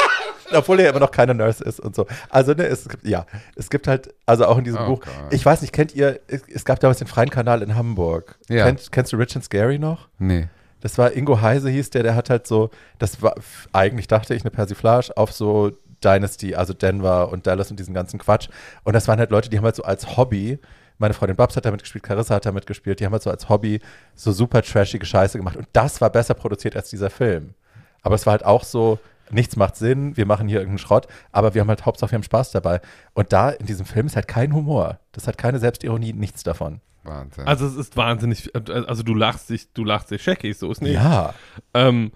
[laughs] Obwohl er immer noch keine Nurse ist und so. Also, ne, es gibt, ja, es gibt halt, also auch in diesem Oh Buch, Gott. ich weiß nicht, kennt ihr, es, gab damals den Freien Kanal in Hamburg. Ja. Kennt, kennst du Rich and Scary noch? Nee. Das war Ingo Heise hieß der, der hat halt so, das war eigentlich dachte ich eine Persiflage auf so Dynasty, also Denver und Dallas und diesen ganzen Quatsch. Und das waren halt Leute, die haben halt so als Hobby, meine Freundin Babs hat damit gespielt, Carissa hat damit gespielt, die haben halt so als Hobby so super trashige Scheiße gemacht. Und das war besser produziert als dieser Film. Aber es war halt auch so, nichts macht Sinn, wir machen hier irgendeinen Schrott, aber wir haben halt Hauptsache, wir haben Spaß dabei. Und da in diesem Film ist halt kein Humor. Das hat keine Selbstironie, nichts davon. Wahnsinn. also es ist wahnsinnig, also du lachst dich, du lachst dich scheckig, so ist nicht. Ja, Ähm,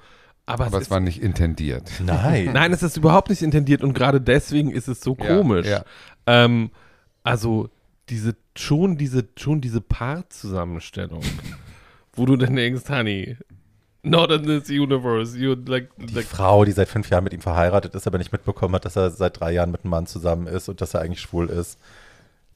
aber, Aber es es ist, war nicht intendiert. nein. [laughs] nein, es ist überhaupt nicht intendiert und gerade deswegen ist es so Ja, komisch. ja. Ähm, Also diese, schon diese, schon diese Paarzusammenstellung, wo du dann denkst, Honey, not in this universe. You like, Die like Frau, die seit fünf Jahren mit ihm verheiratet ist, aber nicht mitbekommen hat, dass er seit drei Jahren mit einem Mann zusammen ist und dass er eigentlich schwul ist.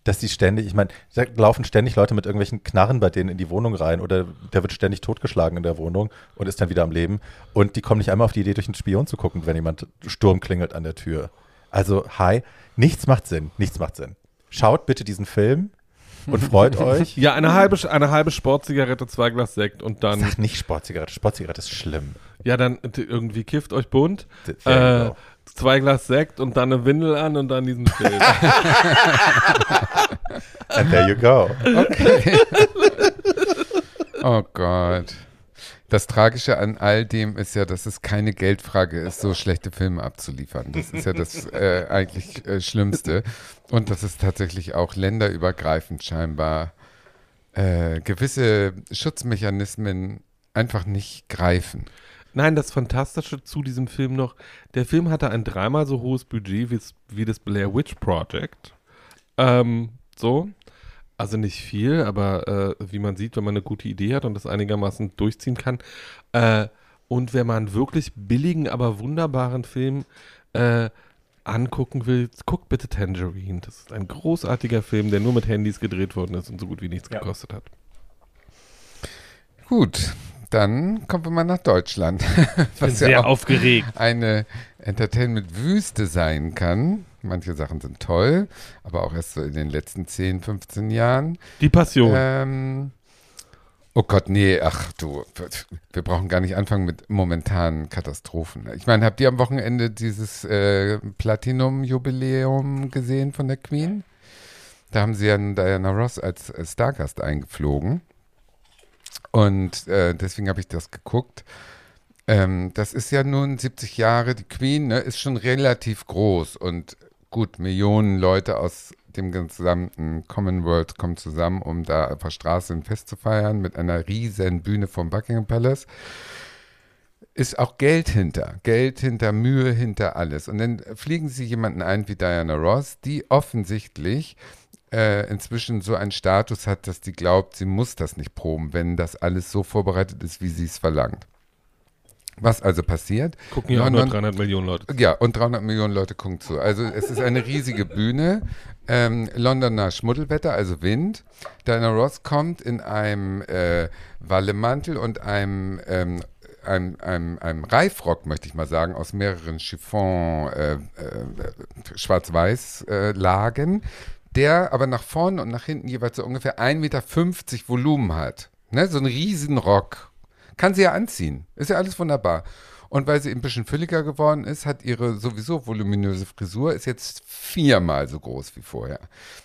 Dass die ständig, ich meine, da laufen ständig Leute mit irgendwelchen Knarren bei denen in die Wohnung rein oder der wird ständig totgeschlagen in der Wohnung und ist dann wieder am Leben. Und die kommen nicht einmal auf die Idee, durch einen Spion zu gucken, wenn jemand Sturm klingelt an der Tür. Also, hi, nichts macht Sinn, nichts macht Sinn. Schaut bitte diesen Film und freut [laughs] euch. ja, eine halbe, eine halbe Sportzigarette, zwei Glas Sekt und dann, Sag nicht Sportzigarette, Sportzigarette ist schlimm. ja, dann irgendwie kifft euch bunt, äh, go. zwei Glas Sekt und dann eine Windel an und dann diesen Film. [laughs] [laughs] And there you go. Okay. oh Gott. Das Tragische an all dem ist ja, dass es keine Geldfrage ist, so schlechte Filme abzuliefern. Das ist ja das äh, eigentlich äh, Schlimmste. Und dass es tatsächlich auch länderübergreifend scheinbar äh, gewisse Schutzmechanismen einfach nicht greifen. Nein, das Fantastische zu diesem Film noch, der Film hatte ein dreimal so hohes Budget wie, das Blair Witch Project. Ähm, so. Also nicht viel, aber äh, wie man sieht, wenn man eine gute Idee hat und das einigermaßen durchziehen kann. Äh, und wenn man wirklich billigen, aber wunderbaren Film äh, angucken will, guckt bitte Tangerine. Das ist ein großartiger Film, der nur mit Handys gedreht worden ist und so gut wie nichts Ja. gekostet hat. Gut, dann kommen wir mal nach Deutschland. [laughs] Ich bin Was sehr ja auch aufgeregt. eine Entertainment-Wüste sein kann. Manche Sachen sind toll, aber auch erst so in den letzten 10, 15 Jahren. Die Passion. Ähm, oh Gott, nee, ach du, wir brauchen gar nicht anfangen mit momentanen Katastrophen. Ich meine, habt ihr am Wochenende dieses äh, Platinum-Jubiläum gesehen von der Queen? Da haben sie ja Diana Ross als äh, Stargast eingeflogen. Und äh, deswegen habe ich das geguckt. Ähm, das ist ja nun 70 Jahre, die Queen ne, ist schon relativ groß und gut, Millionen Leute aus dem gesamten Commonwealth kommen zusammen, um da auf der Straße ein Fest zu feiern mit einer riesen Bühne vom Buckingham Palace. Ist auch Geld hinter, Geld hinter, Mühe hinter alles. Und dann fliegen sie jemanden ein wie Diana Ross, die offensichtlich äh, inzwischen so einen Status hat, dass die glaubt, sie muss das nicht proben, wenn das alles so vorbereitet ist, wie sie es verlangt. Was also passiert? Gucken ja auch nur London- 300 Millionen Leute. ja, und 300 Millionen Leute gucken zu. Also es ist eine riesige Bühne. Ähm, Londoner Schmuddelwetter, also Wind. Diana Ross kommt in einem äh, Wallemantel und einem, ähm, einem, einem, einem Reifrock, möchte ich mal sagen, aus mehreren Chiffon äh, äh, Schwarz-Weiß-Lagen, der aber nach vorne und nach hinten jeweils so ungefähr 1,50 Meter Volumen hat. Ne? So ein Riesenrock. Kann sie ja anziehen. Ist ja alles wunderbar. Und weil sie ein bisschen fülliger geworden ist, hat ihre sowieso voluminöse Frisur ist jetzt viermal so groß wie vorher.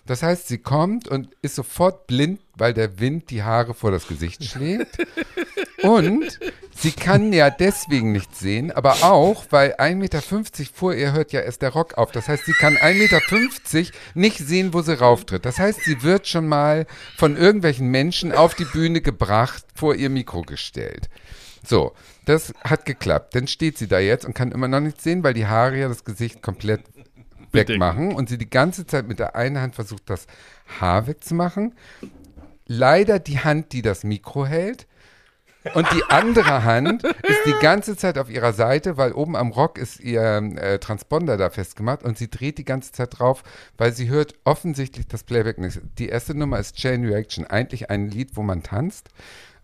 Das heißt, sie kommt und ist sofort blind, weil der Wind die Haare vor das Gesicht schlägt. [laughs] Und sie kann ja deswegen nicht sehen, aber auch, weil 1,50 Meter vor ihr hört ja erst der Rock auf. Das heißt, sie kann 1,50 Meter nicht sehen, wo sie rauftritt. Das heißt, sie wird schon mal von irgendwelchen Menschen auf die Bühne gebracht, vor ihr Mikro gestellt. So, das hat geklappt. Dann steht sie da jetzt und kann immer noch nichts sehen, weil die Haare ja das Gesicht komplett [laughs] wegmachen und sie die ganze Zeit mit der einen Hand versucht, das Haar wegzumachen. Leider die Hand, die das Mikro hält. Und die andere [laughs] Hand ist die ganze Zeit auf ihrer Seite, weil oben am Rock ist ihr äh, Transponder da festgemacht und sie dreht die ganze Zeit drauf, weil sie hört offensichtlich das Playback nicht. Die erste Nummer ist Chain Reaction, eigentlich ein Lied, wo man tanzt.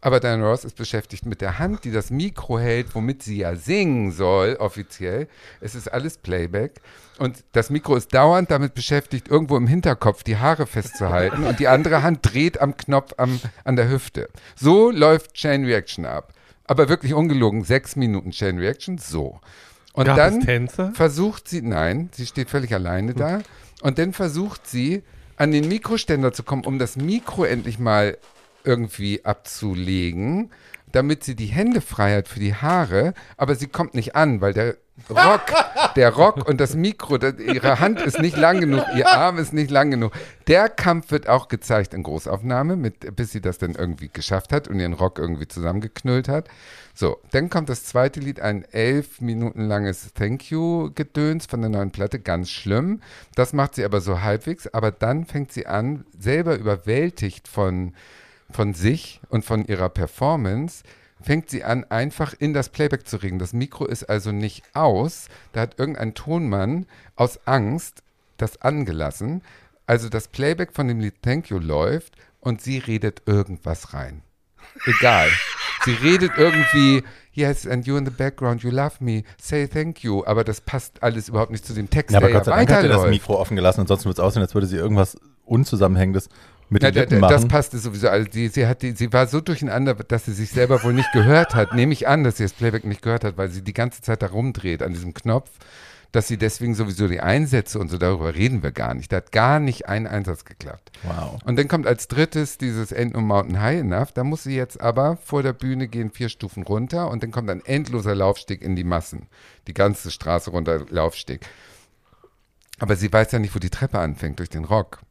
Aber Diana Ross ist beschäftigt mit der Hand, die das Mikro hält, womit sie ja singen soll, offiziell. Es ist alles Playback. Und das Mikro ist dauernd damit beschäftigt, irgendwo im Hinterkopf die Haare festzuhalten. Und die andere Hand dreht am Knopf am, an der Hüfte. So läuft Chain Reaction ab. Aber wirklich ungelogen, sechs Minuten Chain Reaction, so. Und Gab dann versucht sie, nein, sie steht völlig alleine da. Und dann versucht sie, an den Mikroständer zu kommen, um das Mikro endlich mal irgendwie abzulegen, damit sie die Hände frei hat für die Haare. Aber sie kommt nicht an, weil der Rock, der Rock und das Mikro, das, ihre Hand ist nicht lang genug, ihr Arm ist nicht lang genug. Der Kampf wird auch gezeigt in Großaufnahme, mit, bis sie das dann irgendwie geschafft hat und ihren Rock irgendwie zusammengeknüllt hat. So, dann kommt das zweite Lied, ein elf Minuten langes Thank You-Gedöns von der neuen Platte, ganz schlimm. Das macht sie aber so halbwegs, aber dann fängt sie an, selber überwältigt von, von sich und von ihrer Performance, fängt sie an, einfach in das Playback zu regen. Das Mikro ist also nicht aus. Da hat irgendein Tonmann aus Angst das angelassen. Also das Playback von dem Lied Thank You läuft und sie redet irgendwas rein. Egal. sie redet irgendwie, yes, and you in the background, you love me, say thank you. Aber das passt alles überhaupt nicht zu dem Text, Ja, aber der Gott sei Dank hat er das. Mikro offen gelassen, ansonsten würde es aussehen, als würde sie irgendwas Unzusammenhängendes mit Ja, den Lippen da, das machen. passte sowieso. Also die, sie, hat die, sie war so durcheinander, dass sie sich selber wohl nicht gehört hat. Nehme ich an, dass sie das Playback nicht gehört hat, weil sie die ganze Zeit da rumdreht an diesem Knopf, dass sie deswegen sowieso die Einsätze und so, darüber reden wir gar nicht. Da hat gar nicht ein Einsatz geklappt. Wow. Und dann kommt als drittes dieses End No Mountain High Enough. Da muss sie jetzt aber vor der Bühne gehen vier Stufen runter und dann kommt ein endloser Laufsteg in die Massen. Die ganze Straße runter Laufsteg. Aber sie weiß ja nicht, wo die Treppe anfängt durch den Rock.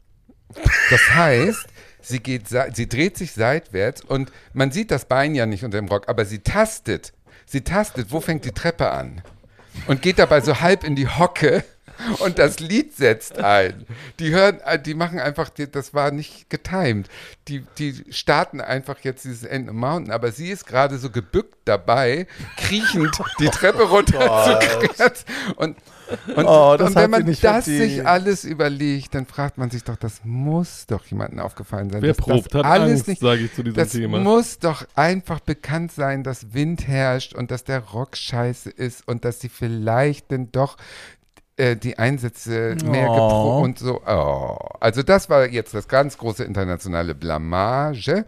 Das heißt, sie geht, sie dreht sich seitwärts und man sieht das Bein ja nicht unter dem Rock, aber sie tastet. Sie tastet, wo fängt die Treppe an? Und geht dabei so halb in die Hocke und das Lied setzt ein. Die hören, äh, die machen einfach, die- das war nicht getimed. Die, die starten einfach jetzt dieses End of Mountain, aber sie ist gerade so gebückt dabei, kriechend die Treppe runter zu kratzen. Und, und, Oh, das und wenn man das verdient. sich alles überlegt, dann fragt man sich doch, das muss doch jemandem aufgefallen sein. Wer probt, das hat alles Angst, nicht, sage ich zu diesem das Thema. muss doch einfach bekannt sein, dass Wind herrscht und dass der Rock scheiße ist und dass sie vielleicht denn doch äh, die Einsätze mehr Oh. und so. Oh. Also das war jetzt das ganz große internationale Blamage.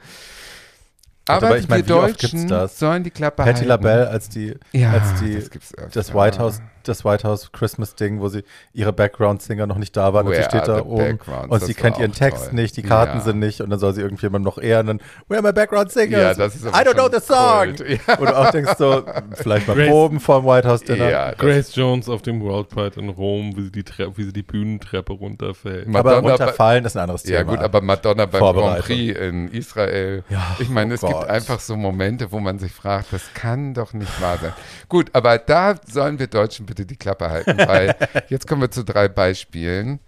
Aber, aber ich meine, wir wie oft Deutschen gibt's das? sollen die Klappe Patty halten. LaBelle als die, Ja, als die das gibt's öfter. das White House, das White House Christmas Ding, wo sie ihre Background-Singer noch nicht da waren und sie steht da oben und sie kennt ihren Text toll. nicht, die Karten Ja. sind nicht und dann soll sie irgendjemandem noch ehren und Where are my background singers? Ja, das ist I don't know the song. Kult. [laughs] Ja. Und du auch denkst so, vielleicht mal Grace- proben vor dem White House Dinner. Ja, Grace Jones auf dem World Pride in Rom, wie sie die, Treppe, wie sie die Bühnentreppe runterfällt. Ma- Aber Madonna- runterfallen ist ein anderes Thema. Ja gut, aber Madonna beim Grand. Prix in Israel. Ja, ich meine, es oh gibt Gott. einfach so Momente, wo man sich fragt, das kann doch nicht wahr sein. Gut, aber da sollen wir Deutschen bitte die Klappe halten, weil [laughs] jetzt kommen wir zu drei Beispielen.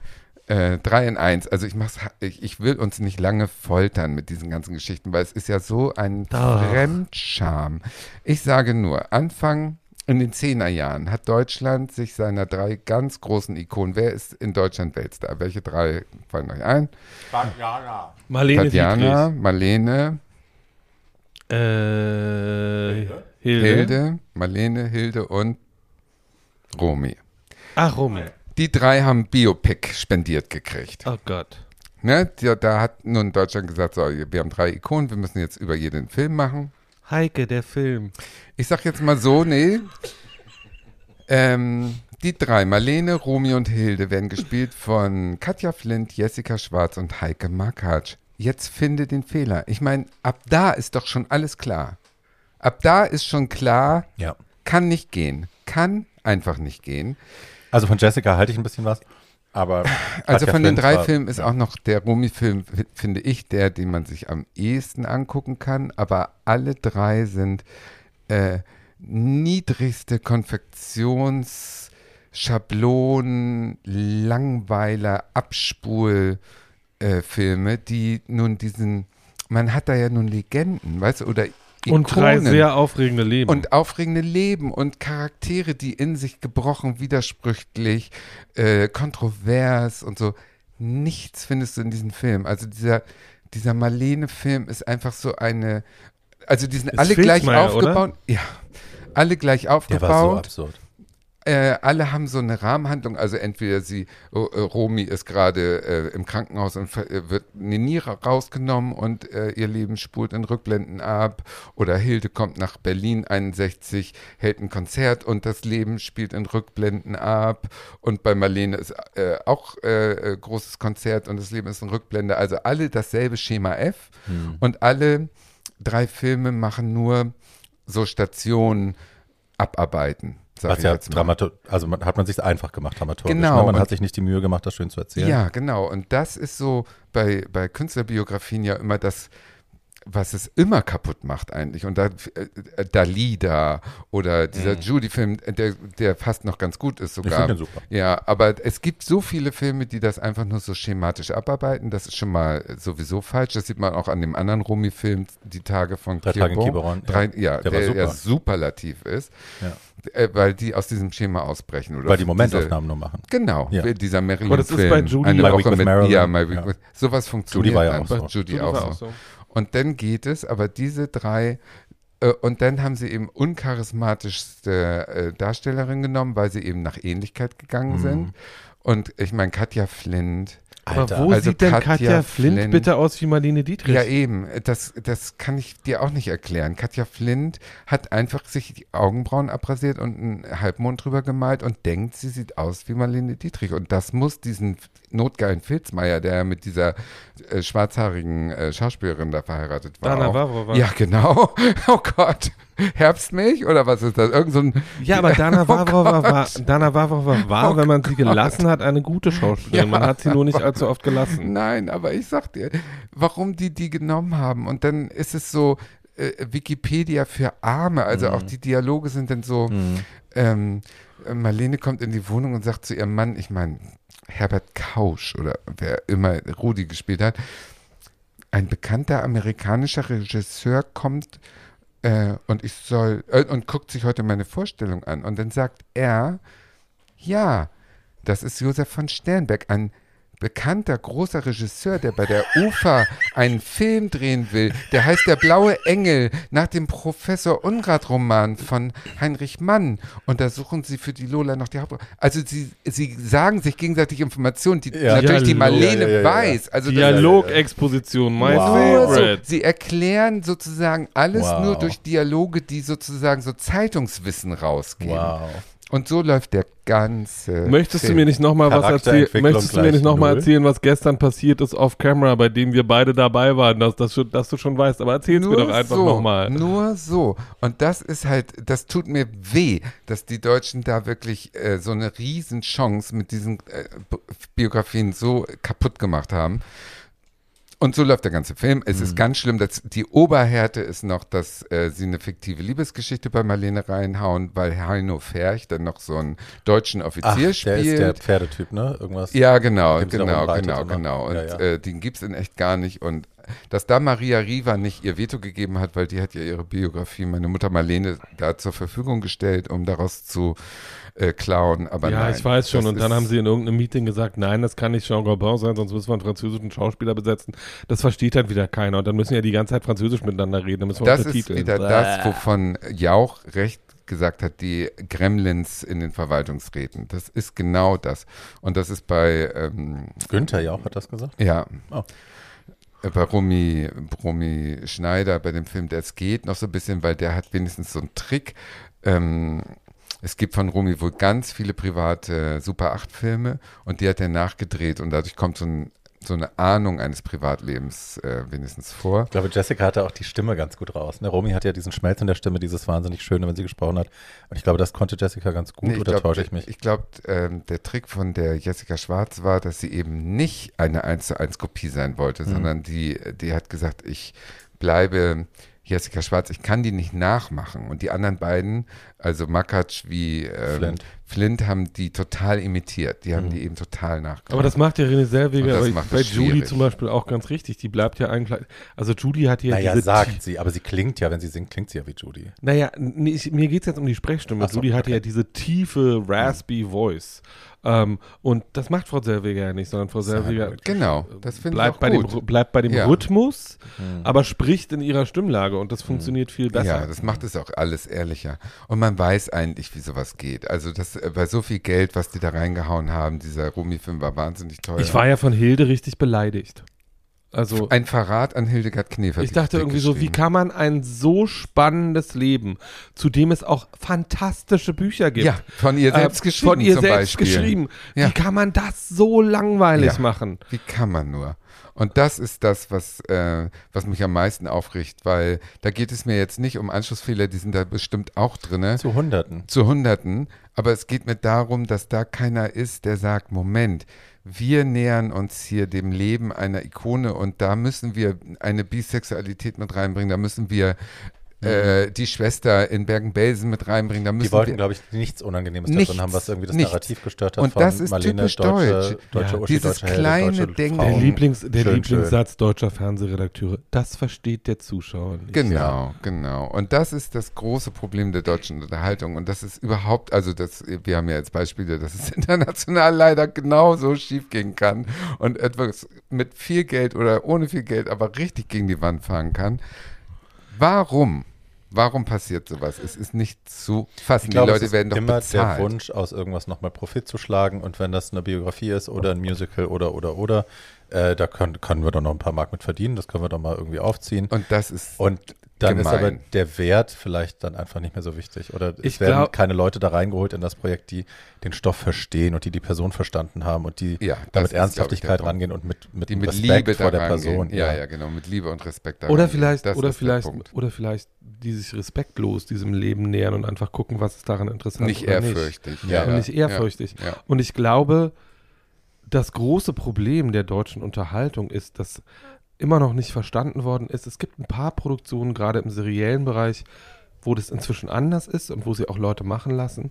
Äh, drei in eins. Also ich mach's, ich, ich will uns nicht lange foltern mit diesen ganzen Geschichten, weil es ist ja so ein Doch. Fremdscham. Ich sage nur, Anfang in den Zehnerjahren hat Deutschland sich seiner drei ganz großen Ikonen, wer ist in Deutschland Weltstar? Welche drei fallen euch ein? Marlene Tatjana, Marlene, Dietrich. Äh, Hilde. Hilde, Marlene, Hilde und Romy. Ach, Romy. Die drei haben Biopic spendiert gekriegt. Oh Gott. Ne? Die, da hat nun Deutschland gesagt, so, wir haben drei Ikonen, wir müssen jetzt über jeden Film machen. Heike, der Film. Ich sag jetzt mal so, nee. Ähm, die drei, Marlene, Romy und Hilde, werden gespielt von Katja Flint, Jessica Schwarz und Heike Makatsch. Jetzt finde den Fehler. Ich meine, ab da ist doch schon alles klar. Ab da ist schon klar, Ja. kann nicht gehen. Kann einfach nicht gehen. Also von Jessica halte ich ein bisschen was, aber [laughs] Also von den drei war- Filmen ist auch noch der Romy-Film, finde ich, der, den man sich am ehesten angucken kann. Aber alle drei sind äh, niedrigste Konfektionsschablonen, Langweiler, Abspul äh, die nun diesen, man hat da ja nun Legenden, weißt du, oder Und drei Ikonen. sehr aufregende Leben. Und aufregende Leben und Charaktere, die in sich gebrochen, widersprüchlich, äh, kontrovers und so. Nichts findest du in diesem Film. Also dieser, dieser Marlene-Film ist einfach so eine. Also die sind Ist alle gleich aufgebaut. Ja. Alle gleich Der war so aufgebaut. absurd. Äh, alle haben so eine Rahmenhandlung, also entweder sie, oh, äh, Romy ist gerade äh, im Krankenhaus und äh, wird eine Niere rausgenommen und äh, ihr Leben spult in Rückblenden ab, oder Hilde kommt nach Berlin 61, hält ein Konzert und das Leben spielt in Rückblenden ab. Und bei Marlene ist äh, auch äh, äh, großes Konzert und das Leben ist in Rückblende, also alle dasselbe Schema F. Und alle drei Filme machen nur so Stationen abarbeiten. Was ja. Dramatur also man, hat man sich einfach gemacht, dramaturgisch. Genau, Ne? Man hat sich nicht die Mühe gemacht, das schön zu erzählen. Ja, genau. Und das ist so bei, bei Künstlerbiografien ja immer das, was es immer kaputt macht eigentlich. Und da äh, Dalida oder dieser Judy-Film, äh, der, der fast noch ganz gut ist Ich sogar. finde den super. Ja, aber es gibt so viele Filme, die das einfach nur so schematisch abarbeiten. Das ist schon mal sowieso falsch. Das sieht man auch an dem anderen Romy-Film, Die Tage von Drei Tage. Quiberon, Drei, ja, Der war der, ja super. superlativ ist, Ja. äh, weil die aus diesem Schema ausbrechen. Oder Weil die diese- Momentaufnahmen nur machen. Genau, Ja. dieser Marilyn Aber das ist bei Judy- Eine My Woche mit, Marilyn. ja, My Week Ja. sowas funktioniert war ja auch so. Bei Judy, Judy auch, war so. Und dann geht es, aber diese drei, äh, und dann haben sie eben uncharismatischste äh, Darstellerin genommen, weil sie eben nach Ähnlichkeit gegangen Mhm. sind. Und ich meine, Katja Flint. Aber wo Also sieht denn Katja Katja, Flint, Flint- bitte aus wie Marlene Dietrich? Ja, eben. Das, das kann ich dir auch nicht erklären. Katja Flint hat einfach sich die Augenbrauen abrasiert und einen Halbmond drüber gemalt und denkt, sie sieht aus wie Marlene Dietrich. Und das muss diesen notgeilen Filzmeier, der mit dieser äh, schwarzhaarigen äh, Schauspielerin da verheiratet war. Dana. Wawrowa. Ja, genau. [laughs] Oh Gott. Herbstmilch oder was ist das? Irgend so ein. Ja, aber Dana [laughs] Oh Wawrowa war, Gott. Dana Wawrowa war Oh wenn man sie gelassen hat, eine gute Schauspielerin. Ja, man hat sie nur nicht allzu oft gelassen. Nein, aber ich sag dir, warum die die genommen haben. Und dann ist es so äh, Wikipedia für Arme. Also auch die Dialoge sind dann so. Ähm, äh, Marlene kommt in die Wohnung und sagt zu ihrem Mann, ich meine, Herbert Kausch oder wer immer Rudi gespielt hat, ein bekannter amerikanischer Regisseur kommt äh, und ich soll äh, und guckt sich heute meine Vorstellung an. Und dann sagt er, ja, das ist Josef von Sternberg, ein bekannter großer Regisseur, der bei der UFA einen Film drehen will. Der heißt Der blaue Engel nach dem Professor Unrat-Roman von Heinrich Mann. Und da suchen sie für die Lola noch die Hauptrolle. Also sie, sie sagen sich gegenseitig Informationen, die Ja. natürlich die Dialog. Marlene Ja, ja, weiß. Also Dialogexposition, my Wow. nur so, favorite. sie erklären sozusagen alles Wow. nur durch Dialoge, die sozusagen so Zeitungswissen rausgeben. Wow. Und so läuft der ganze. Möchtest du Film. mir nicht nochmal was erzählen? Möchtest du mir nicht noch mal null. erzählen, was gestern passiert ist off camera, bei dem wir beide dabei waren, dass, dass, du, dass du schon weißt? Aber erzähl's mir doch einfach so, nochmal. Nur so. Und das ist halt, das tut mir weh, dass die Deutschen da wirklich äh, so eine Riesenchance mit diesen äh, Biografien so kaputt gemacht haben. Und so läuft der ganze Film. Es Mhm. ist ganz schlimm, dass die Oberhärte ist noch, dass äh, sie eine fiktive Liebesgeschichte bei Marlene reinhauen, weil Heino Ferch dann noch so einen deutschen Ach, Offizier der spielt. ist der Pferdetyp, ne? Irgendwas. Ja, genau, genau, genau, immer. genau. Und Ja, ja. Äh, den gibt es in echt gar nicht. Und dass da Maria Riva nicht ihr Veto gegeben hat, weil die hat ja ihre Biografie, meine Mutter Marlene, da zur Verfügung gestellt, um daraus zu äh, klauen. Aber ja, nein, ich weiß schon. Und dann haben sie in irgendeinem Meeting gesagt, nein, das kann nicht Jean Gabin sein, sonst müssen wir einen französischen Schauspieler besetzen. Das versteht dann wieder keiner. Und dann müssen ja die ganze Zeit Französisch miteinander reden. Dann müssen wir Das ist wieder Bäh. das, wovon Jauch recht gesagt hat, die Gremlins in den Verwaltungsräten. Das ist genau das. Und das ist bei, ähm, Günther Jauch hat das gesagt. ja, Oh. äh, bei Romy, Romy Schneider, bei dem Film Das geht noch so ein bisschen, weil der hat wenigstens so einen Trick. Ähm, es gibt von Romy wohl ganz viele private Super 8 Filme und die hat er nachgedreht und dadurch kommt so, ein, so eine Ahnung eines Privatlebens äh, wenigstens vor. Ich glaube, Jessica hatte auch die Stimme ganz gut raus. Ne? Romy hat ja diesen Schmelz in der Stimme, dieses wahnsinnig Schöne, wenn sie gesprochen hat. Und ich glaube, das konnte Jessica ganz gut, Nee, oder glaub, täusche ich mich? Ich glaube, ähm, der Trick von der Jessica Schwarz war, dass sie eben nicht eine 1 zu 1 Kopie sein wollte, Mhm. sondern die, die hat gesagt, ich bleibe Jessica Schwarz, ich kann die nicht nachmachen. Und die anderen beiden, also Makatsch wie ähm, Flint. Flint. haben die total imitiert. Die haben Mhm. die eben total nachgemacht. Aber das macht ja René Selweger das aber macht bei schwierig. zum Beispiel auch ganz richtig. Die bleibt ja eigentlich. Also Judy hat ja naja, diese. sagt sie, aber sie klingt ja, wenn sie singt, klingt sie ja wie Judy. Naja, nee, ich, mir geht es jetzt um die Sprechstimme. So, Judy hatte okay. ja diese tiefe, raspy Voice. Ähm, und das macht Frau Selweger ja nicht, sondern Frau gut. Genau, das finde ich bleibt bei, dem, gut. Bleibt bei dem Ja. Rhythmus, Mhm. aber spricht in ihrer Stimmlage und das funktioniert viel besser. Ja, das macht es auch alles ehrlicher. Und man weiß eigentlich, wie sowas geht. Also das äh, bei so viel Geld, was die da reingehauen haben, dieser Rumi-Film war wahnsinnig teuer. Ich war ja von Hilde richtig beleidigt. Also Ein Verrat an Hildegard Knef. hat ich dachte irgendwie so, wie kann man ein so spannendes Leben, zu dem es auch fantastische Bücher gibt, Ja, von ihr selbst äh, geschrieben von ihr zum selbst Beispiel. geschrieben, Ja. wie kann man das so langweilig Ja. machen? Wie kann man nur? Und das ist das, was, äh, was mich am meisten aufricht, weil da geht es mir jetzt nicht um Anschlussfehler, die sind da bestimmt auch drin. Zu Hunderten. Zu Hunderten. Aber es geht mir darum, dass da keiner ist, der sagt, Moment, wir nähern uns hier dem Leben einer Ikone und da müssen wir eine Bisexualität mit reinbringen, da müssen wir äh, die Schwester in Bergen-Belsen mit reinbringen. Da müssen Die wollten, glaube ich, nichts Unangenehmes Nichts, darin haben, was irgendwie das nichts. Narrativ gestört hat Und von das ist Marlene, typisch deutsche, deutsch. deutsche Ja, Uschi, dieses deutsche kleine deutsche Ding. Der. Lieblings, der Schön, Lieblingssatz deutscher Fernsehredakteure, das versteht der Zuschauer nicht. Genau, genau. Und das ist das große Problem der deutschen Unterhaltung. Und das ist überhaupt, also das, wir haben ja jetzt Beispiele, dass es [laughs] international leider genauso schief gehen kann und etwas mit viel Geld oder ohne viel Geld, aber richtig gegen die Wand fahren kann. Warum? Warum passiert sowas? Es ist nicht zu fassen. Ich glaube, die es Leute ist werden doch immer bezahlt. der Wunsch, aus irgendwas nochmal Profit zu schlagen. Und wenn das eine Biografie ist oder ein Musical oder, oder, oder, äh, da können, können wir doch noch ein paar Mark mit verdienen. Das können wir doch mal irgendwie aufziehen. Und das ist Und dann ist aber gemein. der Wert vielleicht dann einfach nicht mehr so wichtig. Oder es Ich werden glaub- keine Leute da reingeholt in das Projekt, die den Stoff verstehen und die die Person verstanden haben und die Ja, das da ist, Ernsthaftigkeit rangehen und mit, mit, die mit Respekt Liebe vor der Person. Gehen. Ja, ja, genau, mit Liebe und Respekt daran Oder vielleicht, oder vielleicht, oder vielleicht die sich respektlos diesem Leben nähern und einfach gucken, was ist daran interessant Nicht oder ehrfürchtig. Ja, und nicht ehrfürchtig. Ja, ja. Und ich glaube, das große Problem der deutschen Unterhaltung ist, dass immer noch nicht verstanden worden ist. Es gibt ein paar Produktionen, gerade im seriellen Bereich, wo das inzwischen anders ist und wo sie auch Leute machen lassen.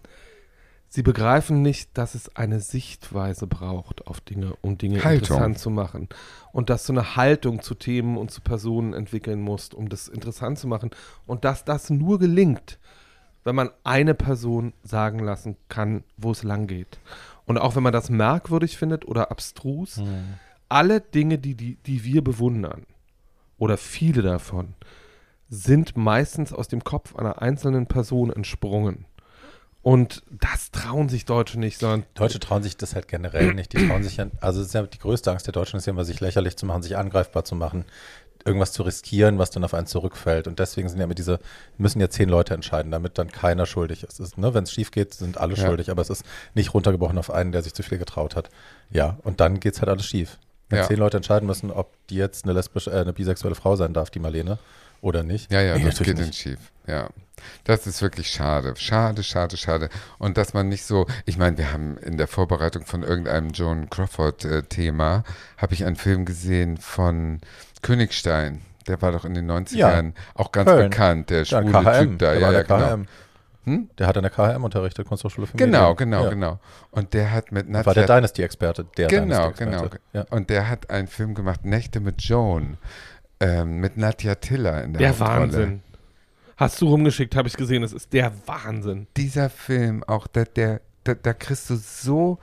Sie begreifen nicht, dass es eine Sichtweise braucht auf Dinge, um Dinge Haltung. interessant zu machen. Und dass du eine Haltung zu Themen und zu Personen entwickeln musst, um das interessant zu machen. Und dass das nur gelingt, wenn man eine Person sagen lassen kann, wo es lang geht. Und auch wenn man das merkwürdig findet oder abstrus, Hm. Alle Dinge, die, die, die wir bewundern, oder viele davon, sind meistens aus dem Kopf einer einzelnen Person entsprungen. Und das trauen sich Deutsche nicht, sondern Deutsche trauen sich das halt generell nicht. Die trauen sich ja, also es ist ja die größte Angst der Deutschen ist ja immer, sich lächerlich zu machen, sich angreifbar zu machen, irgendwas zu riskieren, was dann auf einen zurückfällt. Und deswegen sind ja immer diese, müssen ja zehn Leute entscheiden, damit dann keiner schuldig ist. Es ist ne, Wenn es schief geht, sind alle Ja. schuldig, aber es ist nicht runtergebrochen auf einen, der sich zu viel getraut hat. Ja, und dann geht's halt alles schief. Wenn Ja. zehn Leute entscheiden müssen, ob die jetzt eine lesbische, äh, eine bisexuelle Frau sein darf, die Marlene, oder nicht. Ja, ja, Nee, das geht nicht. schief. Ja. Das ist wirklich schade. Schade, schade, schade. Und dass man nicht so, ich meine, wir haben in der Vorbereitung von irgendeinem Joan Crawford-Thema, habe ich einen Film gesehen von Königstein. Der war doch in den 90ern auch ganz Köln. bekannt, der Ja, schwule KHM, Typ da. der Ja, ja, genau. KHM. Hm? Der hat an der KHM unterrichtet, Kunsthochschule für Genau, Medien. genau, ja. genau. Und der hat mit War der Dynasty-Experte, der Genau, Dynasty-Experte. genau. Ja. Und der hat einen Film gemacht, Nächte mit Joan, ähm, mit Nadja Tiller in der, der Hauptrolle. Wahnsinn. Hast du rumgeschickt, habe ich gesehen, es ist der Wahnsinn. dieser Film auch, der, der, da, da kriegst du so,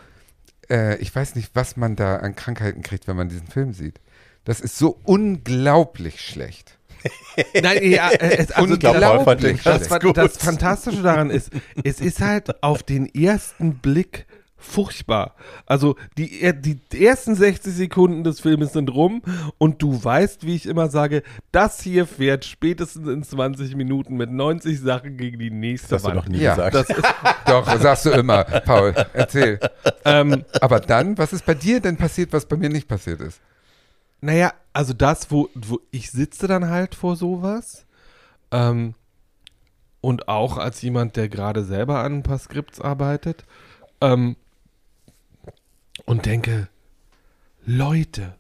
äh, ich weiß nicht, was man da an Krankheiten kriegt, wenn man diesen Film sieht. Das ist so unglaublich schlecht. [laughs] Nein, ja, äh, es, also Unglaublich. das, gut. das Fantastische daran ist, es ist halt auf den ersten Blick furchtbar. Also die, die ersten 60 Sekunden des Filmes sind rum und du weißt, wie ich immer sage, das hier fährt spätestens in 20 Minuten mit 90 Sachen gegen die nächste Das hast du noch nie Ja. gesagt. Das ist, [laughs] Doch, sagst du immer, Paul, erzähl. ähm, Aber dann, was ist bei dir denn passiert, was bei mir nicht passiert ist? Naja, also das, wo, wo ich sitze dann halt vor sowas. Ähm, und auch als jemand, der gerade selber an ein paar Skripts arbeitet. Ähm, und denke, Leute,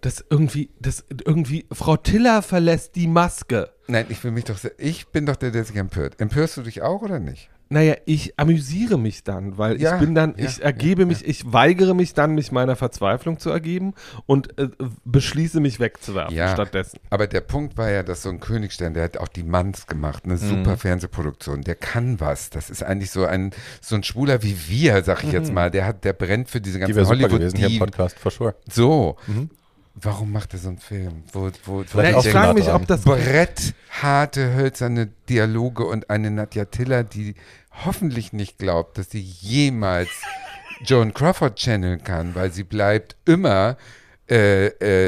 das irgendwie, das irgendwie, Frau Tiller verlässt die Maske. Nein, ich will mich doch, ich bin doch der, der sich empört. Empörst du dich auch oder nicht? Naja, ich amüsiere mich dann, weil Ja, ich bin dann, ja, ich ergebe ja, mich, ich weigere mich dann, mich meiner Verzweiflung zu ergeben und äh, beschließe mich wegzuwerfen Ja. stattdessen. Aber der Punkt war ja, dass so ein Königstein, der hat auch die Manns gemacht, Mhm. eine super Fernsehproduktion, der kann was. Das ist eigentlich so ein, so ein Schwuler wie wir, sag ich jetzt mal, der hat, der brennt für diese Die ganzen super hollywood gewesen hier im die Podcast, for sure. So. Mhm. Warum macht er so einen Film? Wo, wo, wo Ja, ich frage mich, ob das brettharte, hölzerne Dialoge und eine Nadja Tiller, die hoffentlich nicht glaubt, dass sie jemals Joan Crawford channeln kann, weil sie bleibt immer äh,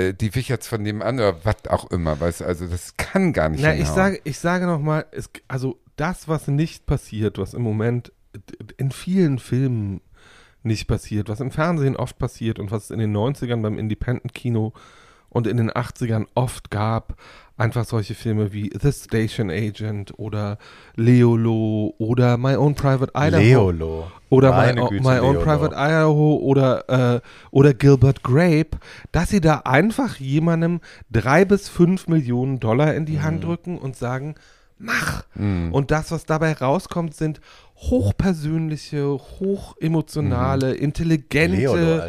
äh, die Wicherts von nebenan oder was auch immer. Weißt, du, also das kann gar nicht Na, ich sage, ich sage nochmal, also das, was nicht passiert, was im Moment in vielen Filmen nicht passiert, was im Fernsehen oft passiert und was es in den 90ern beim Independent-Kino und in den 80ern oft gab. Einfach solche Filme wie The Station Agent oder Leolo oder My Own Private Idaho. Leolo. Oder Meine My, Güte, My Own Leolo. Private Idaho oder, äh, oder Gilbert Grape, dass sie da einfach jemandem drei bis fünf Millionen Dollar in die Mhm. Hand drücken und sagen, mach. Und das, was dabei rauskommt, sind hochpersönliche, hochemotionale, Leolo, intelligente,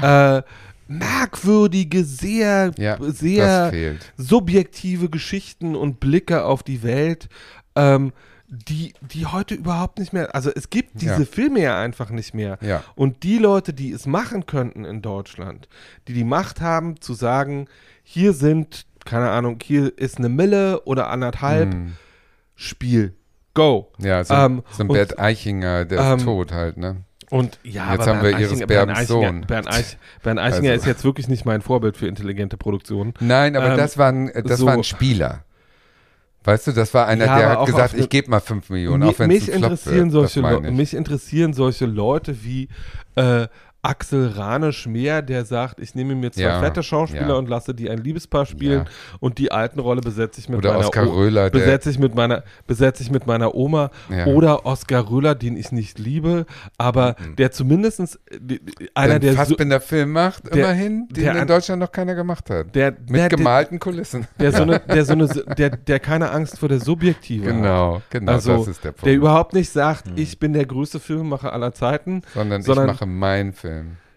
Alter. äh, merkwürdige, sehr, Ja, sehr subjektive Geschichten und Blicke auf die Welt, ähm, die, die heute überhaupt nicht mehr, also es gibt diese Ja. Filme ja einfach nicht mehr. Ja. Und die Leute, die es machen könnten in Deutschland, die die Macht haben zu sagen, hier sind, keine Ahnung, hier ist eine Mille oder anderthalb, Hm. Spiel, go. Ja, so, Ähm, so ein Bert Eichinger, der ähm, ist tot halt, ne? Und ja, Jetzt aber haben wir Bernd Eichinger, Bernd Berbens Sohn. Bernd, Eich, Bernd Eichinger Also- ist jetzt wirklich nicht mein Vorbild für intelligente Produktionen. Nein, aber Ähm, das, war ein, das so- war ein Spieler. Weißt du, das war einer, Ja, der hat gesagt, ich gebe mal 5 Millionen, Mi- auch wenn es mich ein Flop interessieren wird. solche mich interessieren solche Leute wie äh, Axel Ranisch-Mehr, der sagt, ich nehme mir zwei Ja, fette Schauspieler ja. und lasse die ein Liebespaar spielen Ja. und die alten Rolle besetze ich mit Oder meiner Oskar Röhler, der- besetze ich mit meiner besetze ich mit meiner Oma oder Oskar Röhler, den ich nicht liebe, aber der zumindestens äh, die- die- einer der der einen so, Fassbinder-Film macht, der- immerhin, den der in Deutschland noch keiner gemacht hat. der, Mit der, der, gemalten Kulissen. der so eine, [laughs] der so eine, der, der keine Angst vor der Subjektive hat. Genau, genau, Also, das ist der Punkt. Der überhaupt nicht sagt, ich bin der größte Filmemacher aller Zeiten, sondern, sondern- ich mache meinen Film.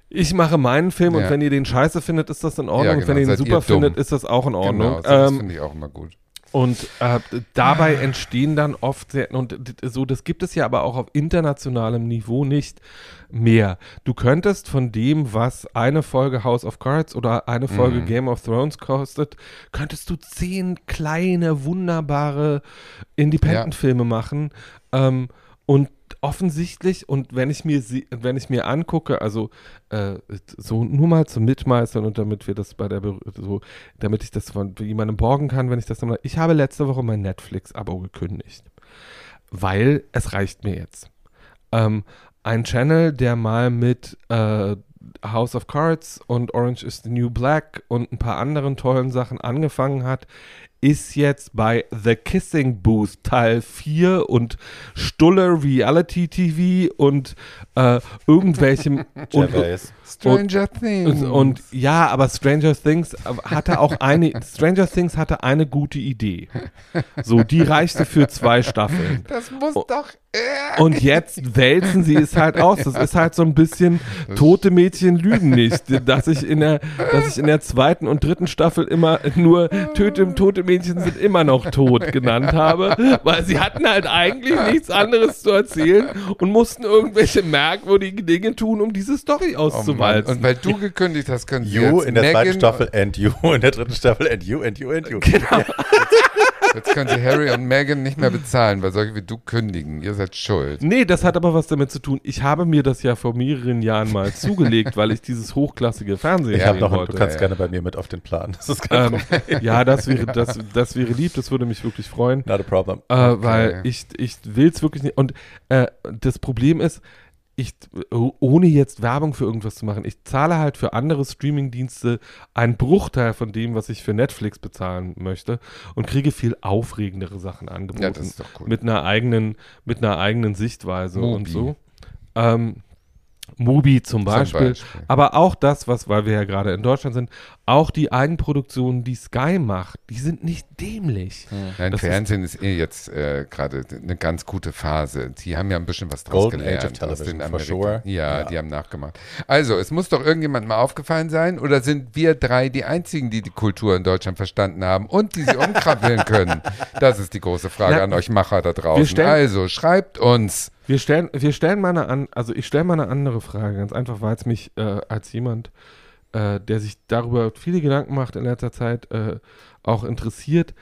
Ich mache meinen Film und Ja. wenn ihr den scheiße findet, ist das in Ordnung. Ja, und wenn genau, ihr ihn seid super ihr findet, ist das auch in Ordnung. Genau, das ähm, finde ich auch immer gut. und äh, dabei entstehen dann oft sehr, und so, das gibt es ja aber auch auf internationalem Niveau nicht mehr. Du könntest von dem, was eine Folge House of Cards oder eine Folge Mhm. Game of Thrones kostet, könntest du zehn kleine, wunderbare Independent-Filme machen. Ähm, und offensichtlich, und wenn ich mir sie, wenn ich mir angucke, also äh, so nur mal zum Mitmeistern und damit wir das bei der so, damit ich das von jemandem borgen kann, wenn ich das dann ich habe letzte Woche mein Netflix-Abo gekündigt. Weil es reicht mir jetzt. Ähm, ein Channel, der mal mit äh, House of Cards und Orange is the New Black und ein paar anderen tollen Sachen angefangen hat, ist jetzt bei The Kissing Booth Teil 4 und Stulle Reality TV und äh, irgendwelchem und, Stranger Things. und, und ja, aber Stranger Things hatte auch eine Stranger Things hatte eine gute Idee. So, die reichte für zwei Staffeln. das muss Oh. doch. Und jetzt wälzen sie es halt aus. Das ist halt so ein bisschen tote Mädchen lügen nicht, dass ich in der, dass ich in der zweiten und dritten Staffel immer nur Töte, tote Mädchen sind immer noch tot genannt habe, weil sie hatten halt eigentlich nichts anderes zu erzählen und mussten irgendwelche merkwürdigen Dinge tun, um diese Story oh Mann. Und weil du gekündigt hast, können sie You jetzt in der zweiten Megan- Staffel and you [laughs] in der dritten Staffel and you and you and you. Genau. Jetzt können sie Harry und Meghan nicht mehr bezahlen, weil solche wie du kündigen. Ihr seid schuld. Nee, das hat aber was damit zu tun. Ich habe mir das ja vor mehreren Jahren mal [laughs] zugelegt, weil ich dieses hochklassige Fernsehen Ich habe sehen noch, wollte. du kannst ja. gerne bei mir mit auf den Plan. Das ist kein ähm, ja, das wäre, das, das wäre lieb, das würde mich wirklich freuen. Not a problem. Äh, Weil ich, ich will es wirklich nicht. Und äh, das Problem ist, ich, ohne jetzt Werbung für irgendwas zu machen, ich zahle halt für andere Streamingdienste einen Bruchteil von dem, was ich für Netflix bezahlen möchte und kriege viel aufregendere Sachen angeboten. Ja, das ist doch cool. Mit einer eigenen, mit einer eigenen Sichtweise und Mubi. so. Ähm, Mubi zum Beispiel. Beispiel. Aber auch das, was, weil wir ja gerade in Deutschland sind, auch die Eigenproduktionen, die Sky macht, die sind nicht dämlich. Nein, Das ist- Fernsehen ist, eh jetzt äh, gerade eine ganz gute Phase. Die haben ja ein bisschen was draus Golden gelernt. Age of Television, aus den for sure. Ja, Ja. die haben nachgemacht. Also, es muss doch irgendjemandem mal aufgefallen sein, oder sind wir drei die einzigen, die die Kultur in Deutschland verstanden haben und die sie [laughs] umkrabbeln können? Das ist die große Frage Na, an euch Macher da draußen. Also, schreibt uns. Wir stellen, wir stellen mal eine an, also ich stelle mal eine andere Frage, ganz einfach, weil es mich äh, als jemand, äh, der sich darüber viele Gedanken macht in letzter Zeit, äh, auch interessiert.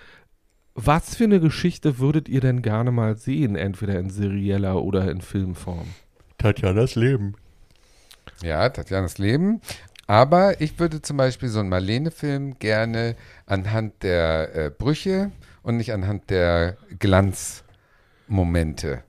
Was für eine Geschichte würdet ihr denn gerne mal sehen, entweder in serieller oder in Filmform? Tatjanas Leben. Ja, Tatjanas Leben. Aber ich würde zum Beispiel so einen Marlene-Film gerne anhand der äh, Brüche und nicht anhand der Glanzmomente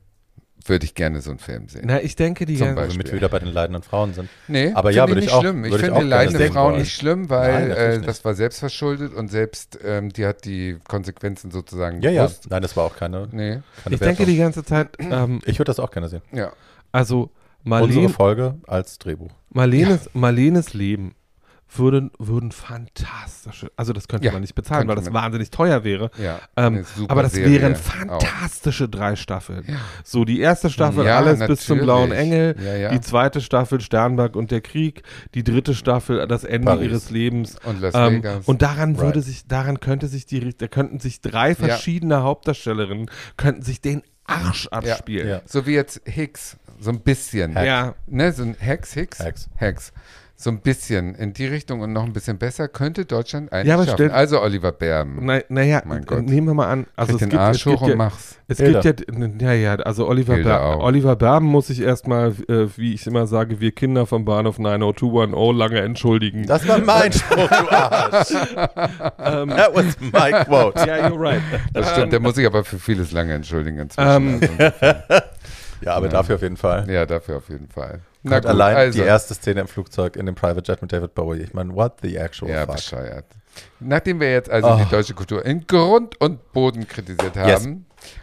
würde ich gerne so einen Film sehen. Na, ich denke, die ganze- Womit Beispiel. wir wieder bei den leidenden Frauen sind. Nee, Aber ja, ich würde nicht ich auch- schlimm. Ich ich finde auch gerne leidende sehen Frauen wollen. nicht schlimm, Nein, weil natürlich äh, nicht. das war selbstverschuldet und selbst ähm, die hat die Konsequenzen sozusagen Ja, ja. gewusst. Nein, das war auch keine, Nee, keine Ich denke Wertung. die ganze Zeit, ähm, Ich würde das auch gerne sehen. ja. also Unsere Marlene, Folge als Drehbuch. Marlenes, Marlenes Leben würden, würden fantastische, also das könnte Ja, man nicht bezahlen, weil das man. wahnsinnig teuer wäre. Ja, Ähm, aber das Serie wären auch. fantastische drei Staffeln. So, die erste Staffel Ja, alles bis zum natürlich. blauen Engel, Ja, ja. die zweite Staffel Sternberg und der Krieg, die dritte Staffel das Ende Paris. ihres Lebens. Und Las Ähm, Vegas. und daran Right. würde sich, daran könnte sich die, da könnten sich drei verschiedene Hauptdarstellerinnen, könnten sich den Arsch abspielen. Ja. so wie jetzt Hicks, so ein bisschen. Hack. Ja. Ne, so ein Hex, Hicks? Hex. Hex. So ein bisschen in die Richtung und noch ein bisschen besser könnte Deutschland eigentlich Ja, aber schaffen. stell- Also Oliver Bärben. Na, naja, Mein Gott. nehmen wir mal an. Also Krieg es den gibt, Arsch es gibt hoch und ja, mach's. Es Hilda. gibt ja, ja, ja, also Oliver, Ber auch. Oliver Berben muss sich erstmal, äh, wie ich immer sage, wir Kinder vom Bahnhof 90210 lange entschuldigen. Das war mein [laughs] Spruch, du Arsch. That was my quote. ja, you're right. Das stimmt, der muss sich aber für vieles lange entschuldigen inzwischen. Ähm, also, [laughs] Ja, aber dafür auf jeden Fall. ja, dafür auf jeden Fall. Und allein also, die erste Szene im Flugzeug in dem Private Jet mit David Bowie. Ich meine, what the actual Ja, fuck? bescheuert. Nachdem wir jetzt also Oh. die deutsche Kultur in Grund und Boden kritisiert haben Yes.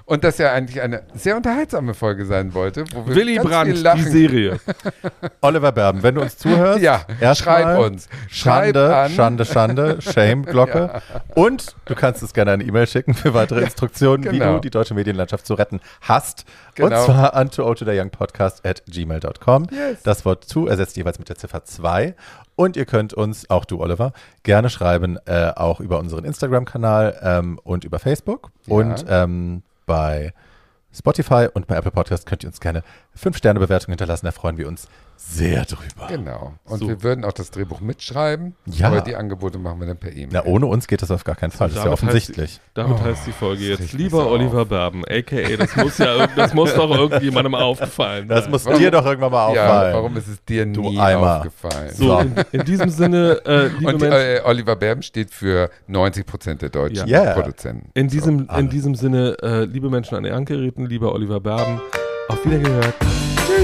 Und das ja eigentlich eine sehr unterhaltsame Folge sein wollte, wo wir Willy Brandt, die. Serie. [laughs] Oliver Berben, wenn du uns zuhörst, Ja, schreib uns. Schreib Schande, an. Schande, Schande, Shame, Glocke. [laughs] Und du kannst uns gerne eine E-Mail schicken für weitere Instruktionen, wie genau. du die deutsche Medienlandschaft zu retten hast. Genau. Und zwar an to Podcast at gmail.com. Yes. Das Wort zu ersetzt jeweils mit der Ziffer 2. Und ihr könnt uns, auch du Oliver, gerne schreiben, äh, auch über unseren Instagram-Kanal ähm, und über Facebook. Ja. Und ähm, bei Spotify und bei Apple Podcast könnt ihr uns gerne 5-Sterne-Bewertungen hinterlassen. Da freuen wir uns sehr drüber. Genau. Und So. wir würden auch das Drehbuch mitschreiben, Ja. aber die Angebote machen wir dann per E-Mail. Na, ohne uns geht das auf gar keinen Fall. Das ist ja damit heißt offensichtlich. Damit Oh, heißt die Folge jetzt Lieber so Oliver Berben, a.k.a. Das muss ja, das muss doch irgendjemandem aufgefallen Das muss Warum- dir doch irgendwann mal ja, auffallen. warum ist es dir Du nie Eimer. aufgefallen? So, in, in diesem Sinne, äh, [laughs] liebe Und Menschen, äh, Oliver Berben steht für 90 Prozent der deutschen Ja. Yeah. Produzenten. in diesem, alle. in diesem Sinne, äh, liebe Menschen an den Endgeräten, lieber Oliver Berben, auf Wiedergehört.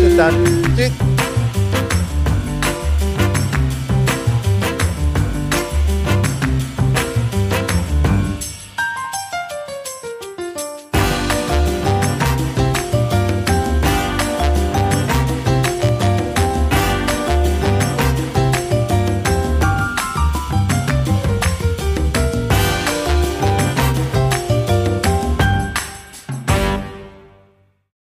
Bis dann. Tschüss.